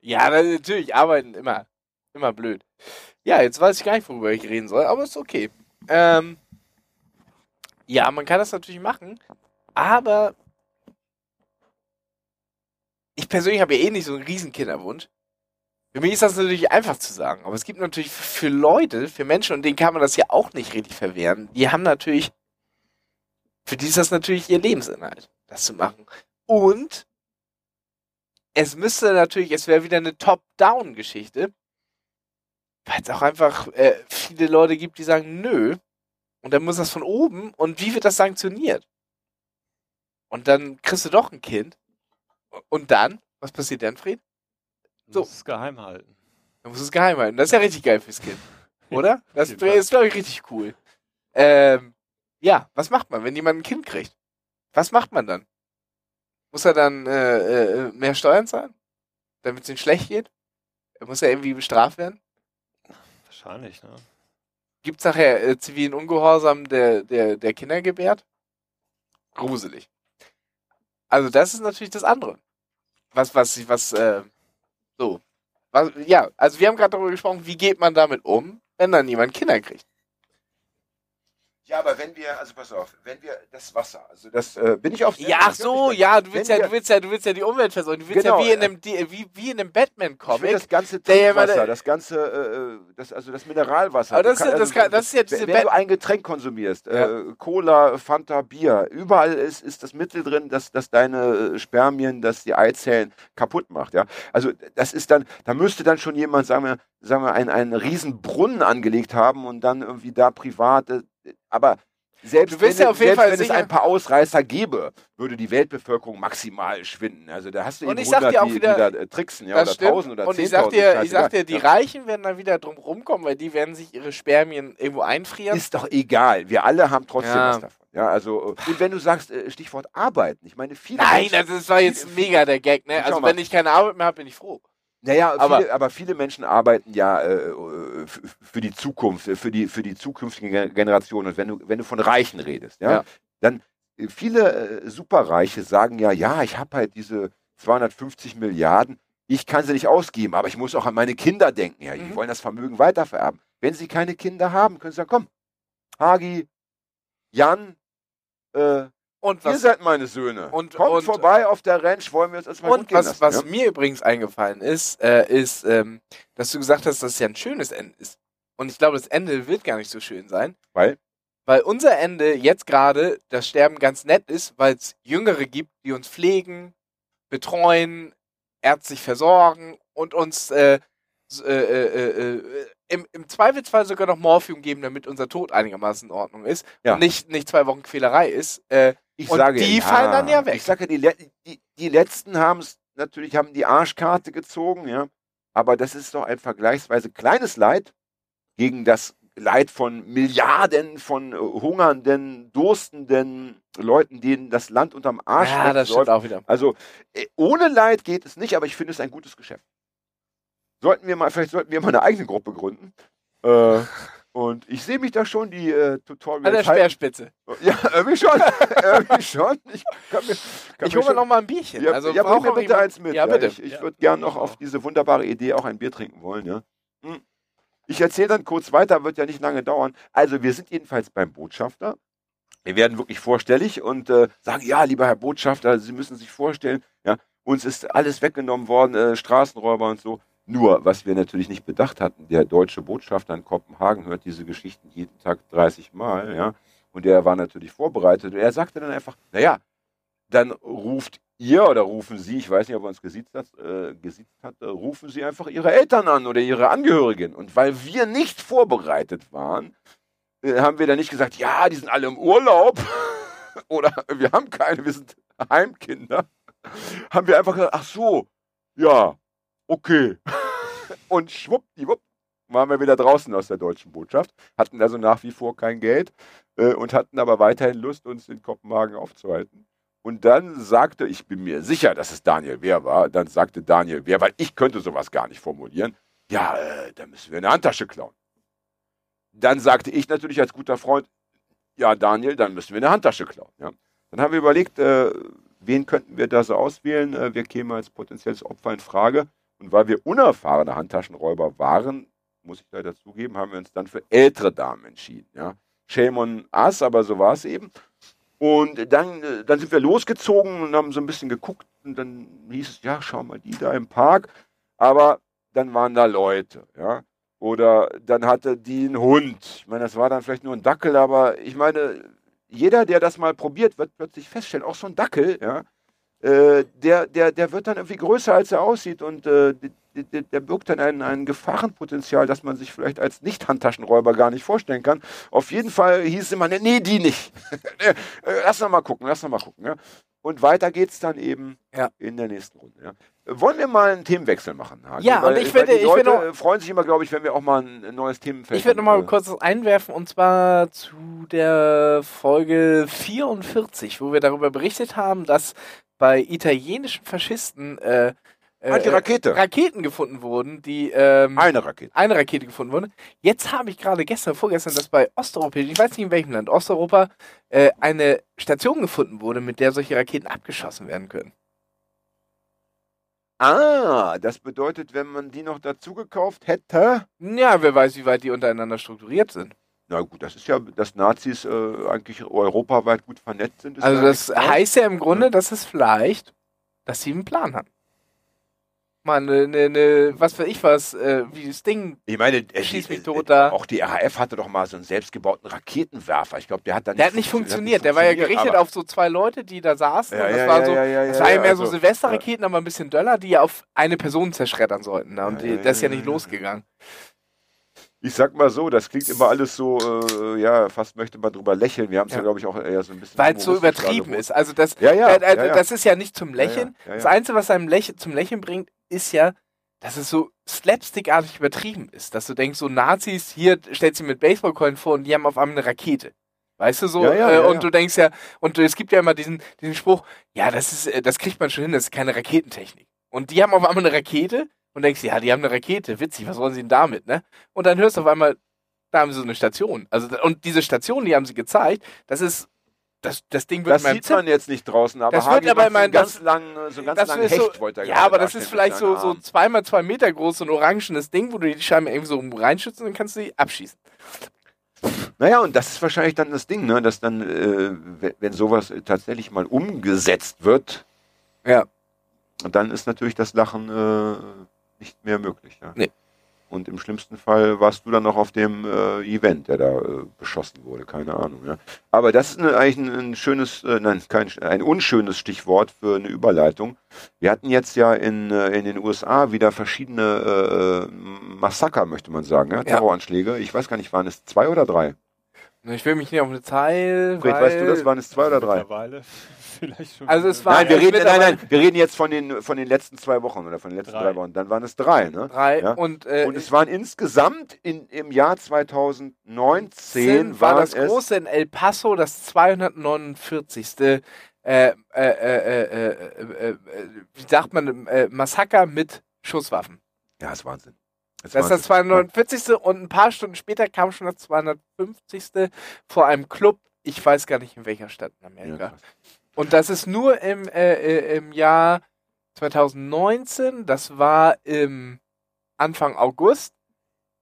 ja, na, natürlich, arbeiten immer. Immer blöd. Ja, jetzt weiß ich gar nicht, worüber ich reden soll, aber ist okay. Ähm, ja, man kann das natürlich machen, aber persönlich habe ja eh nicht so einen riesen Kinderwunsch. Für mich ist das natürlich einfach zu sagen, aber es gibt natürlich für Leute, für Menschen, und denen kann man das ja auch nicht richtig verwehren, die haben natürlich, für die ist das natürlich ihr Lebensinhalt, das zu machen. Und es müsste natürlich, es wäre wieder eine Top-Down-Geschichte, weil es auch einfach äh, viele Leute gibt, die sagen, nö, und dann muss das von oben, und wie wird das sanktioniert? Und dann kriegst du doch ein Kind. Und dann? Was passiert dann, Fried? So. Muss es geheim halten. Dann musst du es geheim halten. Das ist ja richtig geil fürs Kind. Oder? Das Fall. ist, glaube ich, richtig cool. Ähm, ja, was macht man, wenn jemand ein Kind kriegt? Was macht man dann? Muss er dann äh, äh, mehr Steuern zahlen? Damit es ihm schlecht geht? Er muss ja irgendwie bestraft werden? Wahrscheinlich, ne? Gibt es nachher äh, zivilen Ungehorsam, der, der, der Kinder gebärt? Gruselig. Also das ist natürlich das andere. Was, was, was, äh, so. Was, ja, also wir haben gerade darüber gesprochen, wie geht man damit um, wenn dann jemand Kinder kriegt. Ja, aber wenn wir, also pass auf, wenn wir das Wasser, also das äh, bin ich auf. Ja, ach so, ja, du willst Wenn ja, du willst ja, du willst ja die Umwelt versorgen. Du willst Genau, ja wie in äh, einem, die, wie, wie in einem Ich will Batman-Comic. das ganze ja Trinkwasser, das ganze, äh, das, also das Mineralwasser. Aber das Du ist ja- das kann- das ist ja wenn- diese Wenn Bat- du ein Getränk konsumierst, Ja. äh, Cola, Fanta, Bier, überall ist, ist das Mittel drin, das, das deine äh, Spermien, das die Eizellen kaputt macht. Ja? Also das ist dann, da müsste dann schon jemand, sagen wir, sagen wir einen, einen riesen Brunnen angelegt haben und dann irgendwie da privat, äh, aber selbst, wenn, ja auf jeden selbst Fall wenn es ein paar Ausreißer gäbe, würde die Weltbevölkerung maximal schwinden. Also da hast du Und eben ich sag dir 100, auch die, wieder- die da äh, tricksen, ja, oder stimmt. 1000 oder Und ich sag 10.000, dir, ich sag dir, die Ja. Reichen werden dann wieder drum rumkommen, weil die werden sich ihre Spermien irgendwo einfrieren. Ist doch egal. Wir alle haben trotzdem Ja. was davon. Ja, also, äh, und wenn du sagst, äh, Stichwort arbeiten, ich meine, viele. Nein, Menschen, das war jetzt mega der Gag, ne? Also wenn ich keine Arbeit mehr habe, bin ich froh. Naja, aber- viele, aber viele Menschen arbeiten ja äh, f- für die Zukunft, äh, für die, für die zukünftigen Ge- Generationen. Und wenn du, wenn du von Reichen redest, ja, Ja. dann äh, viele äh, Superreiche sagen ja, ja, ich habe halt diese 250 Milliarden, ich kann sie nicht ausgeben, aber ich muss auch an meine Kinder denken. Ja, die Mhm. wollen das Vermögen weitervererben. Wenn sie keine Kinder haben, können sie sagen, komm, Hagi, Jan, äh, Und ihr was, seid meine Söhne. und- Kommt und- vorbei auf der Ranch, wollen wir uns erstmal gut und gehen was, lassen, was ja? mir übrigens eingefallen ist, äh, ist, ähm, dass du gesagt hast, dass es ja ein schönes Ende ist. Und ich glaube, das Ende wird gar nicht so schön sein. Weil? Weil unser Ende jetzt gerade, das Sterben ganz nett ist, weil es Jüngere gibt, die uns pflegen, betreuen, ärztlich versorgen und uns äh, äh, äh, äh, äh, im, im Zweifelsfall sogar noch Morphium geben, damit unser Tod einigermaßen in Ordnung ist Ja. und nicht, nicht zwei Wochen Quälerei ist. Äh, Ich Und sage, die ja, fallen dann ja weg. Ich sage, die, die, die letzten haben es natürlich haben die Arschkarte gezogen, ja. Aber das ist doch ein vergleichsweise kleines Leid gegen das Leid von Milliarden von äh, hungernden, durstenden Leuten, denen das Land unterm Arsch ja, das stimmt auch wieder. Also äh, ohne Leid geht es nicht, aber ich finde es ein gutes Geschäft. Sollten wir mal, vielleicht sollten wir mal eine eigene Gruppe gründen. Äh, und ich sehe mich da schon, die äh, Tutorials An der halten. Speerspitze. Ja, irgendwie schon. irgendwie schon. Ich, kann mir, kann Ich hole mir noch mal ein Bierchen. Ja, also ja bring mir bitte jemand- eins mit. Ja, bitte. Ich, ich Ja. würde gern noch auf diese wunderbare Idee auch ein Bier trinken wollen. Ja. Hm. Ich erzähle dann kurz weiter, wird ja nicht lange dauern. Also wir sind jedenfalls beim Botschafter. Wir werden wirklich vorstellig und äh, sagen, ja, lieber Herr Botschafter, Sie müssen sich vorstellen, ja, uns ist alles weggenommen worden, äh, Straßenräuber und so. Nur, was wir natürlich nicht bedacht hatten, der deutsche Botschafter in Kopenhagen hört diese Geschichten jeden Tag 30 Mal, ja. Und der war natürlich vorbereitet. Und er sagte dann einfach, naja, dann ruft ihr oder rufen Sie, ich weiß nicht, ob er uns gesiezt hat, äh, gesiezt hat äh, rufen Sie einfach Ihre Eltern an oder Ihre Angehörigen. Und weil wir nicht vorbereitet waren, äh, haben wir dann nicht gesagt, ja, die sind alle im Urlaub oder wir haben keine, wir sind Heimkinder. Haben wir einfach gesagt, ach so, ja, okay. Und schwuppdiwupp waren wir wieder draußen aus der deutschen Botschaft, hatten also nach wie vor kein Geld äh, und hatten aber weiterhin Lust, uns in Kopenhagen aufzuhalten. Und dann sagte, ich bin mir sicher, dass es Daniel Wehr war, dann sagte Daniel Wehr, weil ich könnte sowas gar nicht formulieren, ja, äh, da müssen wir eine Handtasche klauen. Dann sagte ich natürlich als guter Freund, ja, Daniel, dann müssen wir eine Handtasche klauen. Ja. Dann haben wir überlegt, äh, wen könnten wir da so auswählen? Äh, wir kämen als potenzielles Opfer in Frage. Und weil wir unerfahrene Handtaschenräuber waren, muss ich leider zugeben, haben wir uns dann für ältere Damen entschieden. Ja. Shame on us, aber so war es eben. Und dann, äh, dann sind wir losgezogen und haben so ein bisschen geguckt und dann hieß es, ja, schau mal, die da im Park. Aber dann waren da Leute, ja. Oder dann hatte die einen Hund. Ich meine, das war dann vielleicht nur ein Dackel, aber ich meine, jeder, der das mal probiert, wird plötzlich feststellen, auch so ein Dackel, ja, äh, der, der, der wird dann irgendwie größer, als er aussieht und äh, der, der, birgt dann ein, ein Gefahrenpotenzial, das man sich vielleicht als Nicht-Handtaschenräuber gar nicht vorstellen kann. Auf jeden Fall hieß es immer, nee, die nicht. Äh, lass noch mal gucken, lass noch mal gucken. Ja. Und weiter geht's dann eben Ja. in der nächsten Runde. Ja. Wollen wir mal einen Themenwechsel machen? Hagi? Ja, und ich weil würde- die ich Leute würde noch- freuen sich immer, glaube ich, wenn wir auch mal ein neues Themenfeld Ich würde nochmal äh, kurz einwerfen und zwar zu der Folge 44, wo wir darüber berichtet haben, dass bei italienischen Faschisten äh, äh, die Rakete. Raketen gefunden wurden, die ähm, Eine Rakete. eine Rakete gefunden wurde. Jetzt habe ich gerade gestern, vorgestern, dass bei osteuropäischen, ich weiß nicht in welchem Land, Osteuropa, äh, eine Station gefunden wurde, mit der solche Raketen abgeschossen werden können. Ah, das bedeutet, wenn man die noch dazu gekauft hätte. Ja, wer weiß, wie weit die untereinander strukturiert sind. Na gut, das ist ja, dass Nazis äh, eigentlich europaweit gut vernetzt sind. Also das heißt ja im Grunde, dass es vielleicht, dass sie einen Plan haben. Eine, ne, ne, was weiß ich was, äh, wie das Ding. Ich meine, äh, Schieß mich die- tot da. auch die RAF hatte doch mal so einen selbstgebauten Raketenwerfer. Ich glaube, der hat dann Der hat nicht funktioniert. Der war ja gerichtet auf so zwei Leute, die da saßen. Ja, und das ja, war ja, so, ja, das war ja mehr also, so Silvesterraketen, aber ein bisschen döller, die ja auf eine Person zerschreddern sollten. Ne? Und die, das ist ja nicht losgegangen. Ich sag mal so, das klingt immer alles so, äh, ja, fast möchte man drüber lächeln. Wir haben es ja, Ja. glaube ich, auch eher so ein bisschen. Weil es so übertrieben ist. Also das, Ja, ja, äh, äh, das ist ja nicht zum Lächeln. Das. Einzige, was einem Lächeln, zum Lächeln bringt, ist ja, dass es so slapstickartig übertrieben ist. Dass du denkst, so Nazis, hier stellst du mit Baseballkeulen vor und die haben auf einmal eine Rakete. Weißt du so? Ja, ja, äh, ja, und du denkst ja, und es gibt ja immer diesen, diesen Spruch, ja, das ist, äh, das kriegt man schon hin, das ist keine Raketentechnik. Und die haben auf einmal eine Rakete und denkst, ja, die haben eine Rakete, witzig, was wollen sie denn damit, ne? Und dann hörst du auf einmal, da haben sie so eine Station. Also, und diese Station, die haben sie gezeigt, das ist, das, das Ding wird Das sieht man jetzt nicht draußen, aber Das wird aber macht in meinem- so ganz das- langen, so ganz langen Hecht so, wollte er ja, aber das ist vielleicht so, so zweimal zwei Meter groß, so ein orangenes Ding, wo du die Scheibe irgendwie so reinschützt und dann kannst du die abschießen. Naja, und das ist wahrscheinlich dann das Ding, ne, dass dann, äh, wenn, sowas tatsächlich mal umgesetzt wird, Ja. dann ist natürlich das Lachen äh, nicht mehr möglich. Ja. Nee. Und im schlimmsten Fall warst du dann noch auf dem äh, Event, der da äh, beschossen wurde, keine Ahnung. Ja. Aber das ist eine, eigentlich ein, ein schönes, äh, nein, kein, ein unschönes Stichwort für eine Überleitung. Wir hatten jetzt ja in, äh, in den USA wieder verschiedene äh, Massaker, möchte man sagen, ja? Terroranschläge. Ich weiß gar nicht, waren es zwei oder drei? Ich will mich nicht auf eine Zahl. Fred, weil, weißt du das? Waren es zwei oder drei? Mittlerweile vielleicht schon. Also es war- Nein, wir reden, nein, nein, wir reden jetzt von den, von den letzten zwei Wochen oder von den letzten drei, Drei. Wochen. Dann waren es drei, ne? drei Ja. und, äh, Und es waren insgesamt in, im Jahr 2019 war waren das es, große in El Paso das 249. Äh, äh, äh, äh, äh, wie sagt man, äh, Massaker mit Schusswaffen. ja, ist Wahnsinn. Das ist das 249. und ein paar Stunden später kam schon das 250. vor einem Club. Ich weiß gar nicht in welcher Stadt in Ja, Amerika. krass. Und das ist nur im, äh, äh, im Jahr 2019. Das war im Anfang August.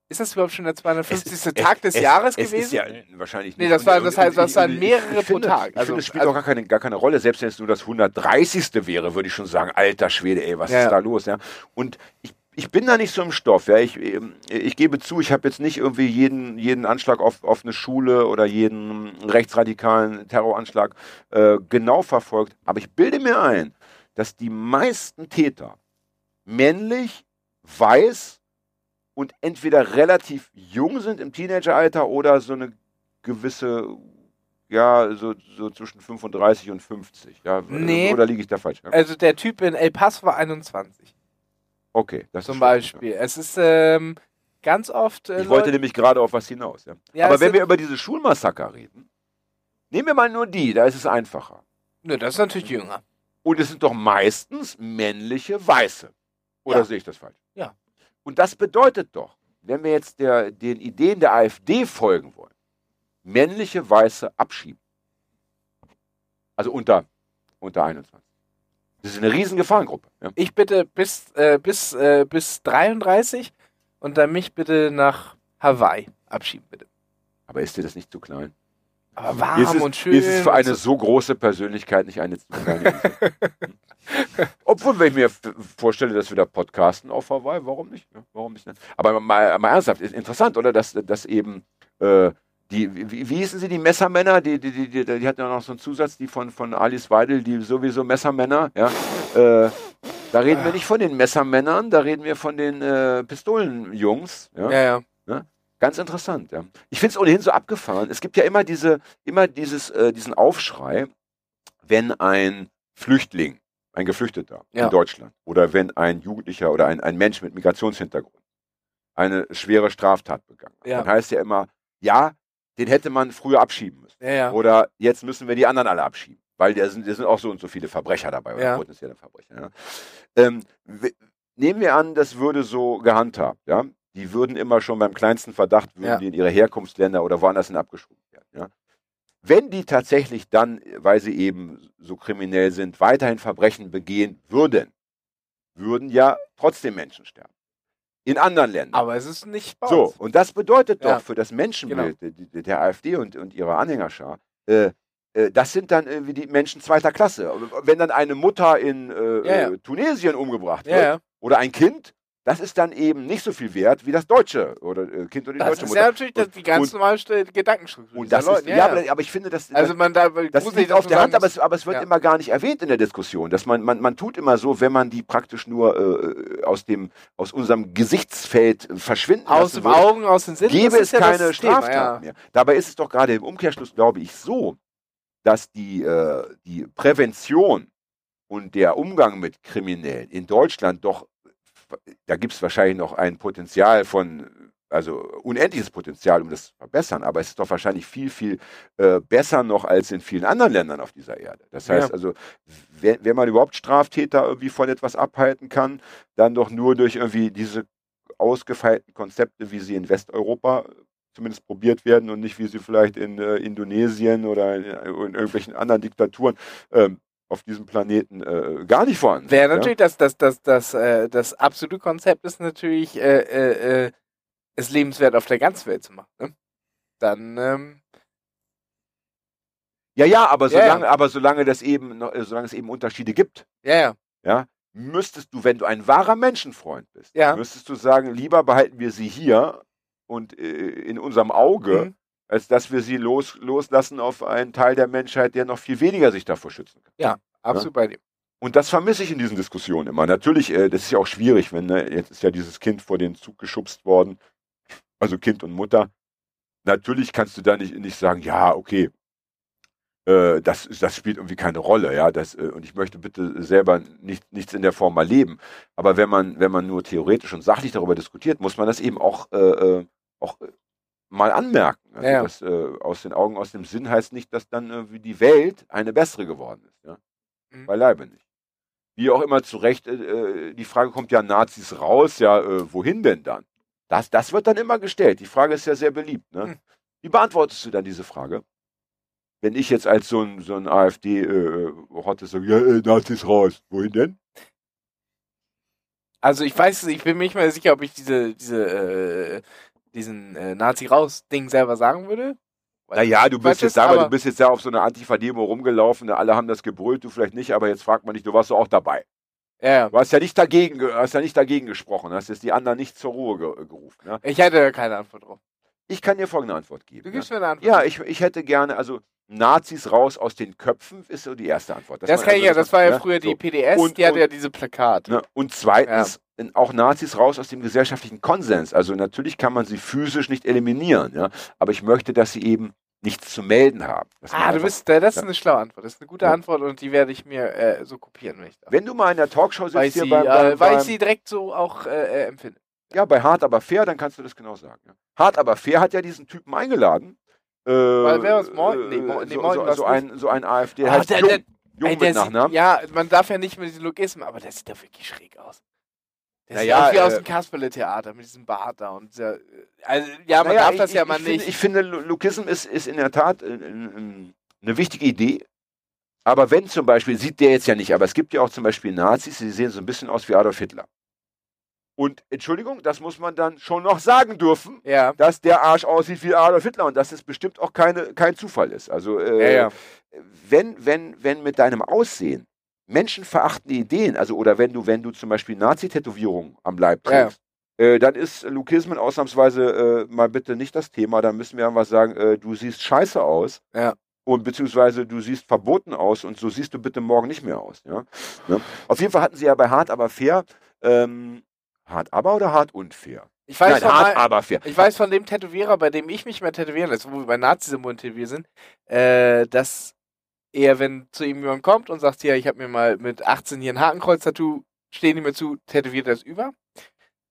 Ist das überhaupt schon der 250. Es Tag des Jahres es gewesen? Ist ja wahrscheinlich Nee, nicht. das war- das heißt, das waren mehrere ich finde, pro Tag. Ich Also- finde, es spielt also- auch gar keine, gar keine Rolle. Selbst wenn es nur das 130. wäre, würde ich schon sagen, alter Schwede, ey, was Ja, ist da los? Ja? Und ich, ich bin da nicht so im Stoff. Ja? Ich, ähm, ich gebe zu, ich habe jetzt nicht irgendwie jeden, jeden Anschlag auf, auf eine Schule oder jeden rechtsradikalen Terroranschlag äh, genau verfolgt. Aber ich bilde mir ein, dass die meisten Täter männlich, weiß und entweder relativ jung sind im Teenageralter oder so eine gewisse, ja, so, so zwischen 35 und 50. Ja, Nee. Oder liege ich da falsch? Ja? Also der Typ in El Paso war 21. Okay, das Zum Beispiel. Es ist ähm, ganz oft. Äh, Ich wollte Leute- nämlich gerade auf was hinaus. Ja. Ja, Aber wenn wir über diese Schulmassaker reden, nehmen wir mal nur die, da ist es einfacher. Nö, das ist natürlich jünger. Und es sind doch meistens männliche Weiße. Oder Ja. sehe ich das falsch? Ja. Und das bedeutet doch, wenn wir jetzt der, den Ideen der AfD folgen wollen, männliche Weiße abschieben. Also unter, unter 21. Das ist eine riesen Gefahrengruppe. Ja. Ich bitte bis, äh, bis, äh, bis 33 und dann mich bitte nach Hawaii abschieben, bitte. Aber ist dir das nicht zu klein? Aber warm es, und schön. ist es für eine so. große Persönlichkeit nicht eine zu kleine? Obwohl, wenn ich mir vorstelle, dass wir da podcasten auf Hawaii, warum nicht? Warum nicht? Ne? Aber mal, mal ernsthaft, ist interessant, oder? Dass, dass eben äh, die, wie, wie hießen sie, die Messermänner? Die, die, die, die, die hatten ja noch so einen Zusatz, die von, von Alice Weidel, die sowieso Messermänner, ja. Äh, da reden wir nicht von den Messermännern, da reden wir von den äh, Pistolenjungs. Ja? Ja, ja. Ganz interessant, ja. Ich finde es ohnehin so abgefahren. Es gibt ja immer diese, immer dieses, äh, diesen Aufschrei, wenn ein Flüchtling, ein Geflüchteter Ja. in Deutschland oder wenn ein Jugendlicher oder ein, ein Mensch mit Migrationshintergrund eine schwere Straftat begangen hat, Ja. dann heißt ja immer, ja, den hätte man früher abschieben müssen. Ja, ja. Oder jetzt müssen wir die anderen alle abschieben. Weil da sind, da sind auch so und so viele Verbrecher dabei oder Ja. potenzielle Verbrecher. Ja. Ähm, nehmen wir an, das würde so gehandhabt. Ja? Die würden immer schon beim kleinsten Verdacht, würden die in ihre Herkunftsländer oder woanders hin abgeschoben werden. Wenn die tatsächlich dann, weil sie eben so kriminell sind, weiterhin Verbrechen begehen würden, würden ja trotzdem Menschen sterben. In anderen Ländern. Aber es ist nicht bei So, und das bedeutet doch Ja. für das Menschenbild der- der, AfD und, und ihrer Anhängerschar, äh, äh, das sind dann irgendwie die Menschen zweiter Klasse. Wenn dann eine Mutter in äh, Ja, ja. äh, Tunesien umgebracht wird oder ein Kind, das ist dann eben nicht so viel wert wie das deutsche oder äh, Kind oder die Das deutsche ist Mutter. ja natürlich das, die ganz und, normale Gedankenstruktur. und das ist, Leute. ja, aber, aber ich finde, das, also man da das liegt dass auf der Hand, aber es, aber es wird Ja. immer gar nicht erwähnt in der Diskussion. Dass man, man, man tut immer so, wenn man die praktisch nur äh, aus, dem, aus unserem Gesichtsfeld äh, verschwinden aus den Augen, aus den Sinnen. gäbe das es ist ja keine das Thema, Straftat ja. mehr. Dabei ist es doch gerade im Umkehrschluss, glaube ich, so, dass die, äh, die Prävention und der Umgang mit Kriminellen in Deutschland doch, da gibt es wahrscheinlich noch ein Potenzial von, also unendliches Potenzial, um das zu verbessern, aber es ist doch wahrscheinlich viel, viel äh, besser noch als in vielen anderen Ländern auf dieser Erde. Das heißt Ja. also, wenn, wenn man überhaupt Straftäter irgendwie von etwas abhalten kann, dann doch nur durch irgendwie diese ausgefeilten Konzepte, wie sie in Westeuropa zumindest probiert werden und nicht wie sie vielleicht in äh, Indonesien oder in, in irgendwelchen anderen Diktaturen ähm, auf diesem Planeten äh, gar nicht vorhanden Wäre sind, natürlich das, das, das, das, äh, das absolute Konzept ist natürlich, äh, äh, äh, es lebenswert auf der ganzen Welt zu machen. Ne? Dann, ähm, Ja, ja, aber Ja, ja. solange, aber solange das eben, äh, solange es eben Unterschiede gibt, ja, ja. ja, müsstest du, wenn du ein wahrer Menschenfreund bist, Ja. müsstest du sagen, lieber behalten wir sie hier und äh, in unserem Auge, Mhm. Als dass wir sie los, loslassen auf einen Teil der Menschheit, der noch viel weniger sich davor schützen kann. Absolut bei dir. Und das vermisse ich in diesen Diskussionen immer. Natürlich, äh, das ist ja auch schwierig, wenn, ne, jetzt ist ja dieses Kind vor den Zug geschubst worden, also Kind und Mutter. Natürlich kannst du da nicht, nicht sagen, ja, okay, äh, das, das spielt irgendwie keine Rolle, ja, das, äh, und ich möchte bitte selber nicht, nichts in der Form erleben. Aber wenn man, wenn man nur theoretisch und sachlich darüber diskutiert, muss man das eben auch, äh, äh, auch äh, mal anmerken. Also Ja, ja. Das, äh, aus den Augen, aus dem Sinn heißt nicht, dass dann irgendwie die Welt eine bessere geworden ist. Ja? Mhm. Beileibe nicht. Wie auch immer zu Recht, äh, äh, die Frage kommt ja Nazis raus, ja, äh, wohin denn dann? Das, das wird dann immer gestellt. Die Frage ist ja sehr beliebt. Ne? Hm. Wie beantwortest du dann diese Frage? Wenn ich jetzt als so ein, so ein AfD-Hotte sage, ja, äh, Nazis raus, wohin denn? Also ich weiß, ich bin mir nicht mehr sicher, ob ich diese, diese, äh, diesen äh, Nazi-Raus-Ding selber sagen würde. Naja, du bist jetzt aber- du bist jetzt ja auf so einer Antifa-Demo rumgelaufen, ne? alle haben das gebrüllt, du vielleicht nicht, aber jetzt fragt man dich, du warst doch auch dabei. Ja. Du hast ja nicht dagegen, ge- hast ja nicht dagegen gesprochen, hast jetzt die anderen nicht zur Ruhe ge gerufen. Ne? Ich hätte keine Antwort drauf. Ich kann dir folgende Antwort geben. Du ne? gibst mir eine Antwort. Ja, ich, ich hätte gerne, also Nazis raus aus den Köpfen ist so die erste Antwort. das man kann also ich ja, das war ja ne, früher die so. PDS, Und- die hatte und- ja diese Plakate. Ne? Und zweitens, in- auch Nazis raus aus dem gesellschaftlichen Konsens. Also natürlich kann man sie physisch nicht eliminieren, ja, aber ich möchte, dass sie eben nichts zu melden haben. Man Ah, du bist, äh, das ist Ja. eine schlaue Antwort. Das ist eine gute Ja. Antwort und die werde ich mir äh, so kopieren, wenn ich darf. Wenn du mal in der Talkshow Weil sitzt ich, hier sie, beim, äh, beim, weil ich sie direkt so auch äh, äh, empfinde. ja, bei Hart aber fair, dann kannst du das genau sagen. Ja. Hart aber fair hat ja diesen Typen eingeladen. Äh, Weil wer war's? Morten? Nee, Mo- nee, so, Morten so, so, ein, so ein AfD, Ah, heißt der- Jung, der- Jung Ey, mit Nachnamen. ja, man darf ja nicht mit diesen Logismen, aber der sieht doch wirklich schräg aus. Der Naja, sieht aus wie aus äh, dem Kasperle-Theater mit diesem Bart da und dieser, äh, also, ja, man Naja, darf das ich, ja mal ich nicht. Finde, ich finde, Lukism ist, ist in der Tat äh, äh, äh, eine wichtige Idee. Aber wenn zum Beispiel, sieht der jetzt ja nicht, aber es gibt ja auch zum Beispiel Nazis, die sehen so ein bisschen aus wie Adolf Hitler. Und Entschuldigung, das muss man dann schon noch sagen dürfen, Ja. dass der Arsch aussieht wie Adolf Hitler und dass es bestimmt auch keine, kein Zufall ist. Also äh, Ja, ja. wenn, wenn, wenn mit deinem Aussehen menschenverachtende Ideen, also oder wenn du, wenn du zum Beispiel Nazi-Tätowierungen am Leib trägst, äh, dann ist Lukismen ausnahmsweise äh, mal bitte nicht das Thema. Dann müssen wir einfach sagen, äh, du siehst scheiße aus. Und beziehungsweise du siehst verboten aus und so siehst du bitte morgen nicht mehr aus. Ja? Ne? Auf jeden Fall hatten sie ja bei Hart aber fair, ähm, hart aber oder hart und fair? Ich weiß, Nein, von hart mal, aber fair. ich weiß von dem Tätowierer, bei dem ich mich mehr tätowieren lasse, wo wir bei Nazi-Symbolen tätowiert sind, äh, dass er, wenn zu ihm jemand kommt und sagt, ja, ich habe mir mal mit 18 hier ein Hakenkreuz-Tattoo, stehen ihm mir zu, tätowiert er es über.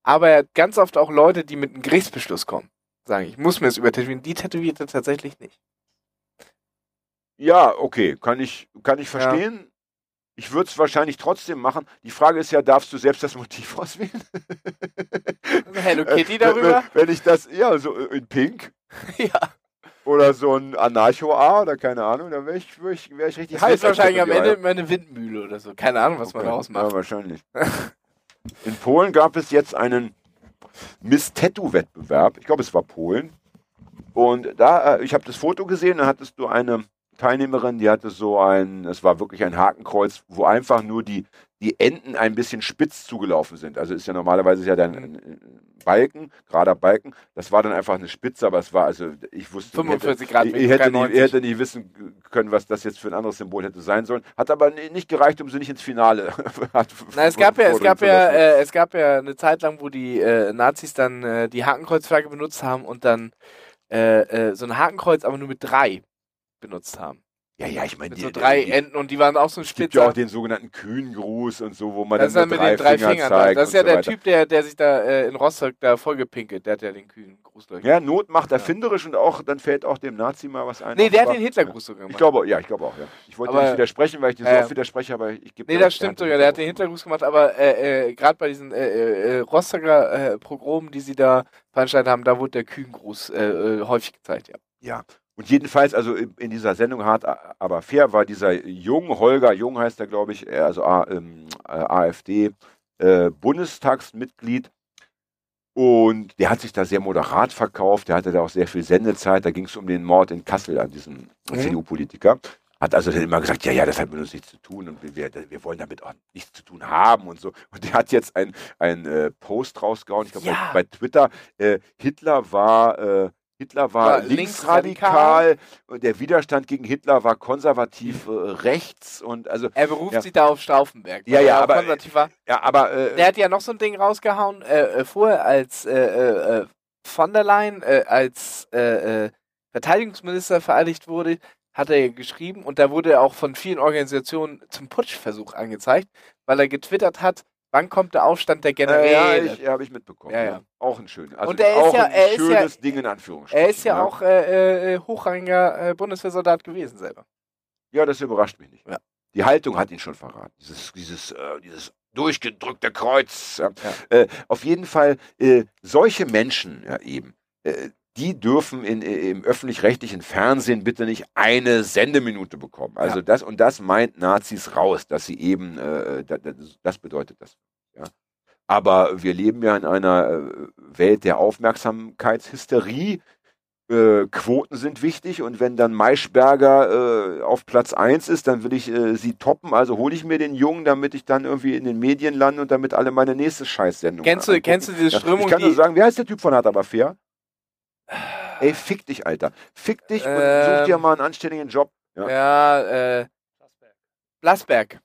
Aber er hat ganz oft auch Leute, die mit einem Gerichtsbeschluss kommen, sagen, ich muss mir das übertätowieren, die tätowiert er tatsächlich nicht. Ja, okay, kann ich, kann ich Ja. Ich würde es wahrscheinlich trotzdem machen. Die Frage ist ja, darfst du selbst das Motiv auswählen? Hello Kitty darüber? Wenn, wenn ich das, ja, so in Pink ja. oder so ein Anarcho-A oder keine Ahnung, dann wäre ich, wär ich, wär ich richtig Das als wahrscheinlich am Ende immer eine Windmühle oder so. Keine Ahnung, was man Okay. daraus Ja, macht. wahrscheinlich. In Polen gab es jetzt einen Miss-Tattoo-Wettbewerb. Ich glaube, es war Polen. Und da, äh, ich habe das Foto gesehen, da hattest du eine Teilnehmerin, die hatte so ein, es war wirklich ein Hakenkreuz, wo einfach nur die, die Enden ein bisschen spitz zugelaufen sind. Also ist ja normalerweise ist ja dann ein, Balken, gerader Balken. Das war dann einfach eine Spitze, aber es war, also ich wusste, 45 ich Grad hätte, ich, hätte nicht, 90. ich hätte nicht wissen können, was das jetzt für ein anderes Symbol hätte sein sollen. Hat aber ni- nicht gereicht, um sie nicht ins Finale Na, es gab ja, es gab zu ja, äh, es gab ja eine Zeit lang, wo die äh, Nazis dann äh, die Hakenkreuzflagge benutzt haben und dann äh, äh, so ein Hakenkreuz, aber nur mit drei benutzt haben. Ja, ja, ich meine, die, so drei die, Enden und die waren auch so ein es gibt ja auch Spitzer. den sogenannten Kühngruß und so, wo man Das ist dann mit drei, den drei Finger Fingern. da. zeigt Das ist ja so der weiter. Typ, der, der sich da äh, in Rostock da vollgepinkelt. Der hat ja den kühlen Gruß durch. Ja, Not macht erfinderisch und auch, dann fällt auch dem Nazi mal was ein. nee, der hat den Hitlergruß sogar Ich gemacht. glaube, ja, ich glaube auch, ja. Ich wollte Aber- nicht widersprechen, weil ich dir so Ja, oft ja. widerspreche, aber ich gebe Nee, das stimmt sogar. Der hat den Hitlergruß gemacht, aber äh, äh, gerade bei diesen äh, äh, Rostocker äh, Progromen, die sie da veranstaltet haben, da wurde der Kühngruß äh, äh, häufig gezeigt, ja. Ja. Und jedenfalls, also in, dieser Sendung hart, aber fair war dieser Jung, Holger Jung heißt er, glaube ich, er, also A, ähm, äh, AfD, äh, Bundestagsmitglied. Und der hat sich da sehr moderat verkauft, der hatte da auch sehr viel Sendezeit, da ging es um den Mord in Kassel an diesem Mhm. CDU-Politiker. Hat also dann immer gesagt, ja, ja, das hat mit uns nichts zu tun und wir, wir, wollen damit auch nichts zu tun haben und so. Und der hat jetzt ein, ein äh, Post rausgehauen, ich glaube Ja. bei, bei Twitter, äh, Hitler war, äh, Hitler war, War linksradikal, und der Widerstand gegen Hitler war konservativ äh, rechts und also, Er beruft Ja. sich da auf Stauffenberg. Ja, ja, er aber- konservativ war. ja, aber äh, Der hat ja noch so ein Ding rausgehauen, äh, äh, vorher als äh, äh, äh, von der Leyen äh, als äh, äh, Verteidigungsminister vereidigt wurde, hat er ja geschrieben und da wurde er auch von vielen Organisationen zum Putschversuch angezeigt, weil er getwittert hat, wann kommt der Aufstand der äh, ja, Generäle. ich, ja, habe ich mitbekommen. Ja, Ja, ja. Auch ein schönes, also Und er ist auch ja- ein er ist ja- schönes Ding in Anführungsstrichen. er ist ja ne? auch äh, äh, hochrangiger äh, Bundeswehrsoldat gewesen selber. Ja, das überrascht mich nicht. Ja. Die Haltung hat ihn schon verraten. Dieses, dieses, äh, dieses durchgedrückte Kreuz. Ja. Äh, auf jeden Fall, äh, solche Menschen ja eben, äh, die dürfen in, äh, im öffentlich-rechtlichen Fernsehen bitte nicht eine Sendeminute bekommen. Also Ja. das und das meint Nazis raus, dass sie eben, äh, das, das bedeutet das. Ja. Aber wir leben ja in einer äh, Welt der Aufmerksamkeitshysterie. Äh, Quoten sind wichtig und wenn dann Maischberger äh, auf Platz 1 ist, dann will ich äh, sie toppen, also hole ich mir den Jungen, damit ich dann irgendwie in den Medien lande und damit alle meine nächste Scheißsendung Kennst du, angucken. kennst du diese Ja, Strömung, Ich kann nur sagen, wie heißt der Typ von Hart aber fair? Ey, fick dich, Alter. Fick dich und such dir Ähm, mal einen anständigen Job. Ja. ja, äh, Blasberg.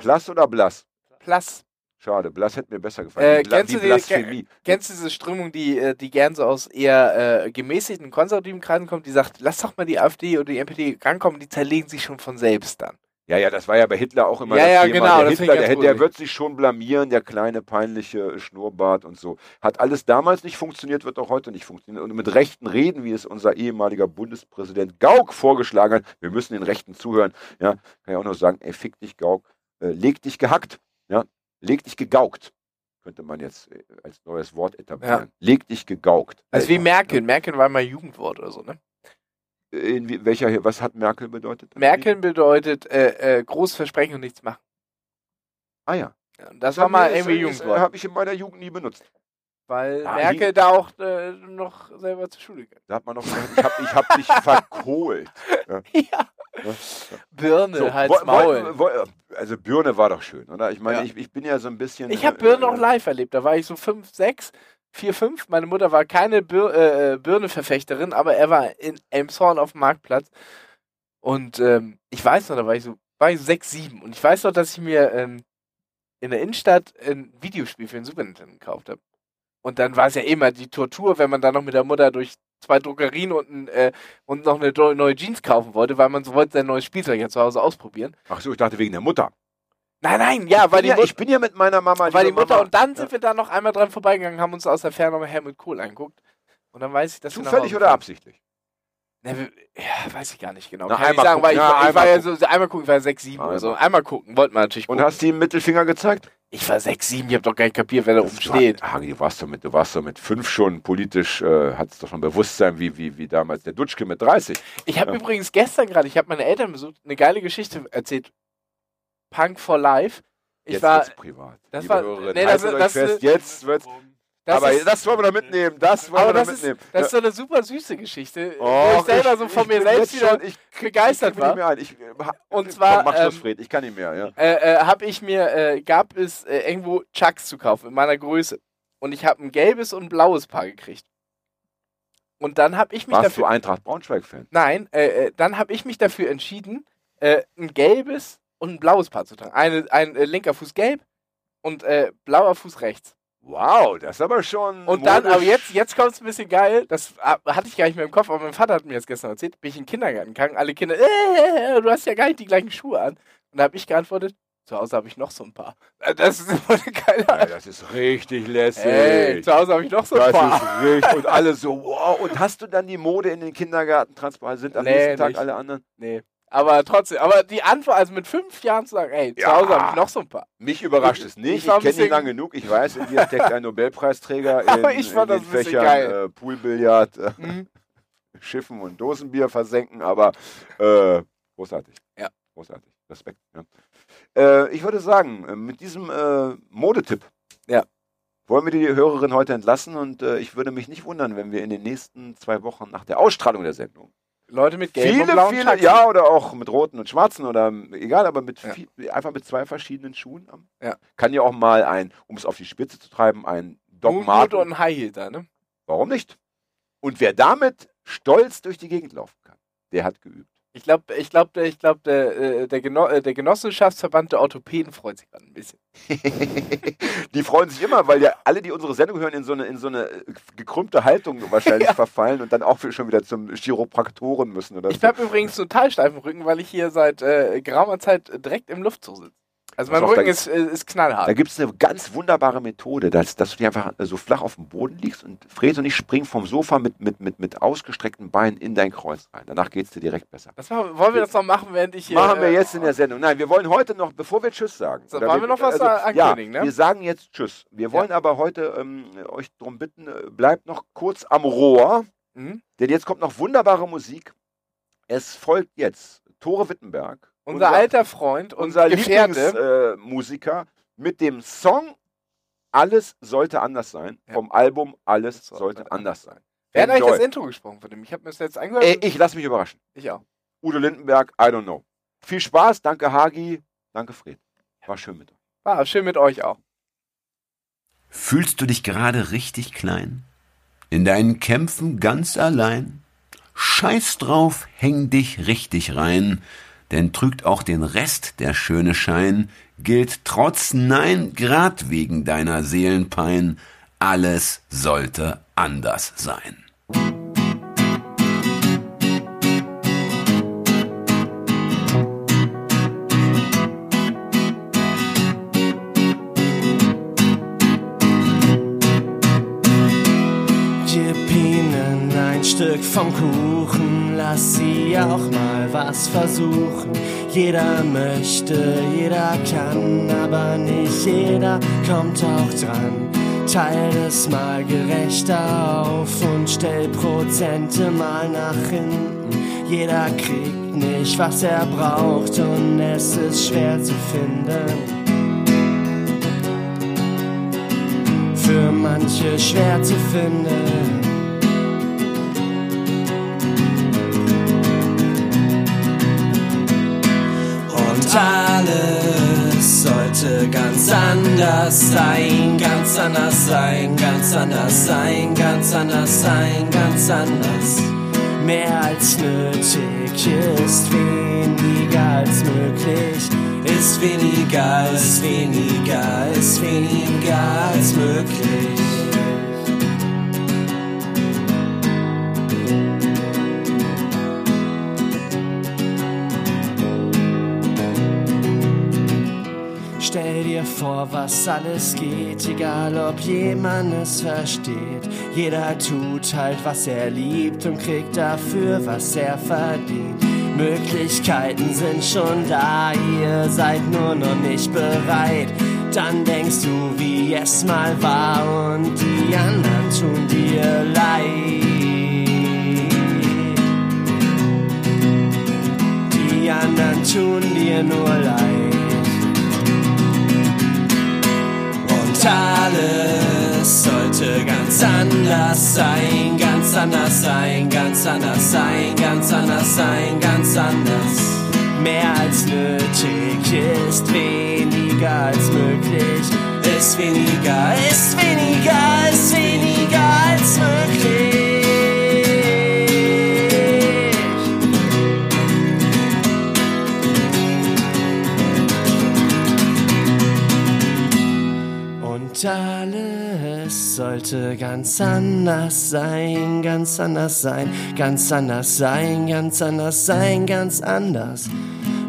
Blass oder Blass? Blass. Schade, Blass hätte mir besser gefallen. Äh, Bla- kennst wie du die-. Kennst du diese Strömung, die, äh, die gern so aus eher äh, gemäßigten konservativen Kreisen kommt, die sagt, lass doch mal die AfD oder die NPD rankommen, die zerlegen sich schon von selbst dann. Ja, ja, das war ja bei Hitler auch immer Ja, das ja, Thema. genau, der das Hitler, der, der wird sich schon blamieren, der kleine, peinliche Schnurrbart und so. Hat alles damals nicht funktioniert, wird auch heute nicht funktionieren. Und mit rechten Reden, wie es unser ehemaliger Bundespräsident Gauck vorgeschlagen hat, wir müssen den Rechten zuhören, ja, kann ich auch nur sagen, ey, fick dich, Gauck, äh, leg dich gehackt, ja, leg dich gegaukt. Könnte man jetzt äh, als neues Wort etablieren. Leg dich gegaukt. Also wie. Merkel. Merkel war mal Jugendwort oder so, ne? In welcher, was hat Merkel bedeutet? Merkel bedeutet äh, äh, großes Versprechen und nichts machen. Ah ja. Und das war mal irgendwie Das Jugendwort. habe ich in meiner Jugend nie benutzt. Weil Ah, Merkel da auch äh, noch selber zur Schule ging. Da hat man noch gesagt, ich habe ich hab dich verkohlt. Ja. Ja. Birne, So, Hals, woll- Maul. woll- woll- also Birne war doch schön, oder? Ich meine, Ja. ich, ich bin ja so ein bisschen. Ich habe äh, Birne auch äh, live erlebt. Da war ich so 5, 6, 4, 5. Meine Mutter war keine Bir äh, Birne-Verfechterin, aber er war in Elmshorn auf dem Marktplatz. Und ähm, ich weiß noch, da war ich so, war ich so 6, 7. Und ich weiß noch, dass ich mir ähm, in der Innenstadt ein Videospiel für den Super Nintendo gekauft habe. Und dann war es ja immer die Tortur, wenn man dann noch mit der Mutter durch zwei Druckerien und, ein, äh, und noch eine neue Jeans kaufen wollte, weil man so wollte sein neues Spielzeug ja zu Hause ausprobieren. Ach so, ich dachte wegen der Mutter. Nein, nein, ja, weil die, ja, Mut- ich bin ja mit meiner Mama. weil die Mutter Mama, und dann ja. sind wir da noch einmal dran vorbeigegangen, haben uns aus der Ferne nochmal Helmut Kohl angeguckt. Und dann weiß ich, dass Zufällig oder absichtlich? Ne, ja, weiß ich gar nicht genau. Na, Kann ich einmal sagen, weil ich, gucken. Ja, ich war ja so, einmal gucken, ich war 6, 7 oder so. Einmal. Gucken, wollten wir natürlich Und gucken. hast du ihm Mittelfinger gezeigt? ich war 6, 7, ich hab doch gar nicht kapiert, wer da oben steht. Hagi, du warst doch mit, du warst doch mit fünf schon politisch, äh, hattest doch schon Bewusstsein, wie, wie, wie damals der Dutschke mit 30. Ich habe Ja. übrigens gestern gerade, ich habe meine Eltern besucht, eine geile Geschichte erzählt. Punk for Life. Ich jetzt war, wird's privat. das war- nee, das- euch das- fest, jetzt wird's, das aber ist, das wollen wir doch mitnehmen, das wollen wir doch das ist, mitnehmen. das ist so eine super süße Geschichte, wo Och, ich selber so von ich mir bin selbst wieder schon, ich begeistert mich war. nicht mehr ein. Ich, äh, Und zwar, Komm, ähm, Fred, ich kann nicht mehr, ja. äh, äh, habe ich mir, äh, gab es äh, irgendwo Chucks zu kaufen in meiner Größe. Und ich habe ein gelbes und ein blaues Paar gekriegt. Und dann habe ich mich Warst dafür. du Eintracht Braunschweig-Fan? Nein, äh, äh, dann habe ich mich dafür entschieden, äh, ein gelbes und ein blaues Paar zu tragen. Eine, ein äh, linker Fuß gelb und äh, blauer Fuß rechts. Wow, das ist aber schon. Und dann, aber jetzt, jetzt kommt es ein bisschen geil. Das ah, hatte ich gar nicht mehr im Kopf, aber mein Vater hat mir das gestern erzählt. Bin ich in den Kindergarten gegangen, alle Kinder, äh, du hast ja gar nicht die gleichen Schuhe an. Und da habe ich geantwortet, zu Hause habe ich noch so ein paar. Äh, Das ist eine geile Ja, das ist richtig lässig. Ey, zu Hause habe ich noch so ein Das paar. ist richtig. Und alle so, wow. Und hast du dann die Mode in den Kindergarten transportiert? Sind am Nee, nächsten Tag nicht. alle anderen? Nee. Aber trotzdem, aber die Antwort, also mit fünf Jahren zu sagen, ey, zu Ja. Hause habe ich noch so ein paar. Mich überrascht es nicht. ich Ich, kenne ihn lang genug. Ich weiß, in dir steckt ein Nobelpreisträger in, Aber ich fand in das den Fächern geil. Äh, Poolbillard, äh, Mhm. Schiffen und Dosenbier versenken. Aber äh, großartig. Ja. Großartig. Respekt. Ja. Äh, ich würde sagen, äh, mit diesem äh, Modetipp Ja. wollen wir die Hörerin heute entlassen. Und ich würde mich nicht wundern, wenn wir in den nächsten zwei Wochen nach der Ausstrahlung der Sendung Leute mit gelben und viele, blauen viele, ja, oder auch mit roten und schwarzen oder ähm, egal, aber mit Ja. viel, einfach mit zwei verschiedenen Schuhen. Ja. Kann ja auch mal ein, um es auf die Spitze zu treiben, ein Doc Marten. und ein High Heel da, ne? Warum nicht? Und wer damit stolz durch die Gegend laufen kann, der hat geübt. Ich glaube, ich glaub, der, ich glaub, der, äh, der, Geno äh, der Genossenschaftsverband der Orthopäden freut sich gerade ein bisschen. die freuen sich immer, weil ja alle, die unsere Sendung hören, in so eine, in so eine äh, gekrümmte Haltung wahrscheinlich Ja. verfallen und dann auch schon wieder zum Chiropraktoren müssen oder Ich so. habe übrigens total steifen Rücken, weil ich hier seit äh, geraumer Zeit direkt im Luftzug sitze. Also mein Rücken ist, äh, ist knallhart. Da gibt es eine ganz wunderbare Methode, dass, dass du dir einfach so flach auf dem Boden liegst und Fred und ich springen vom Sofa mit, mit, mit, mit ausgestreckten Beinen in dein Kreuz rein. Danach geht es dir direkt besser. Das machen, wollen wir das noch machen, während ich hier. Machen wir äh, jetzt in der Sendung. Nein, wir wollen heute noch, bevor wir Tschüss sagen. So, wollen wir noch was da ankündigen, ja, ne? Wir sagen jetzt Tschüss. Wir wollen aber heute ähm, euch darum bitten, äh, bleibt noch kurz am Rohr, Mhm. denn jetzt kommt noch wunderbare Musik. Es folgt jetzt Tore Wittenberg. Unser, alter Freund und unser Gefährte. Lieblingsmusiker äh, Musiker mit dem Song Alles sollte anders sein. Ja. Vom Album Alles Das sollte sollte anders sein. Wer hat eigentlich das Intro gesprochen von dem? Ich habe mir das jetzt angehört. Ey, ich lasse mich überraschen. ich auch. Udo Lindenberg, I don't know. Viel Spaß, danke Hagi, danke Fred. War schön mit euch. War schön mit euch auch. Fühlst du dich gerade richtig klein? In deinen Kämpfen ganz allein? Scheiß drauf, häng dich richtig rein, denn trügt auch den Rest der schöne Schein, gilt trotz Nein, grad wegen deiner Seelenpein, alles sollte anders sein. Stück vom Kuchen, sie auch mal was versuchen. Jeder möchte, jeder kann, aber nicht jeder kommt auch dran. Teil es mal gerechter auf und stell Prozente mal nach hinten. Jeder kriegt nicht, was er braucht und es ist schwer zu finden. für manche schwer zu finden. Anders sein, ganz anders sein, ganz anders sein, ganz anders sein, ganz anders. Mehr als nötig ist weniger als möglich, ist weniger, ist weniger, ist weniger als möglich. Vor, was alles geht, egal ob jemand es versteht. Jeder tut halt, was er liebt und kriegt dafür, was er verdient. Möglichkeiten sind schon da, ihr seid nur noch nicht bereit. Dann denkst du, wie es mal war und die anderen tun dir leid. Die anderen tun dir nur leid. Und alles sollte ganz anders sein, ganz anders sein, ganz anders sein, ganz anders sein, ganz anders. Mehr als nötig ist weniger als möglich, ist weniger, ist weniger, ist weniger als möglich. Und alles sollte ganz anders sein, ganz anders sein, ganz anders sein, ganz anders sein, ganz anders.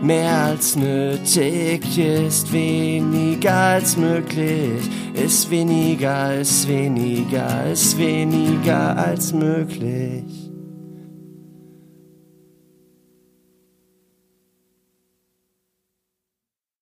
Mehr als nötig ist weniger als möglich, ist weniger, ist weniger, ist weniger als möglich.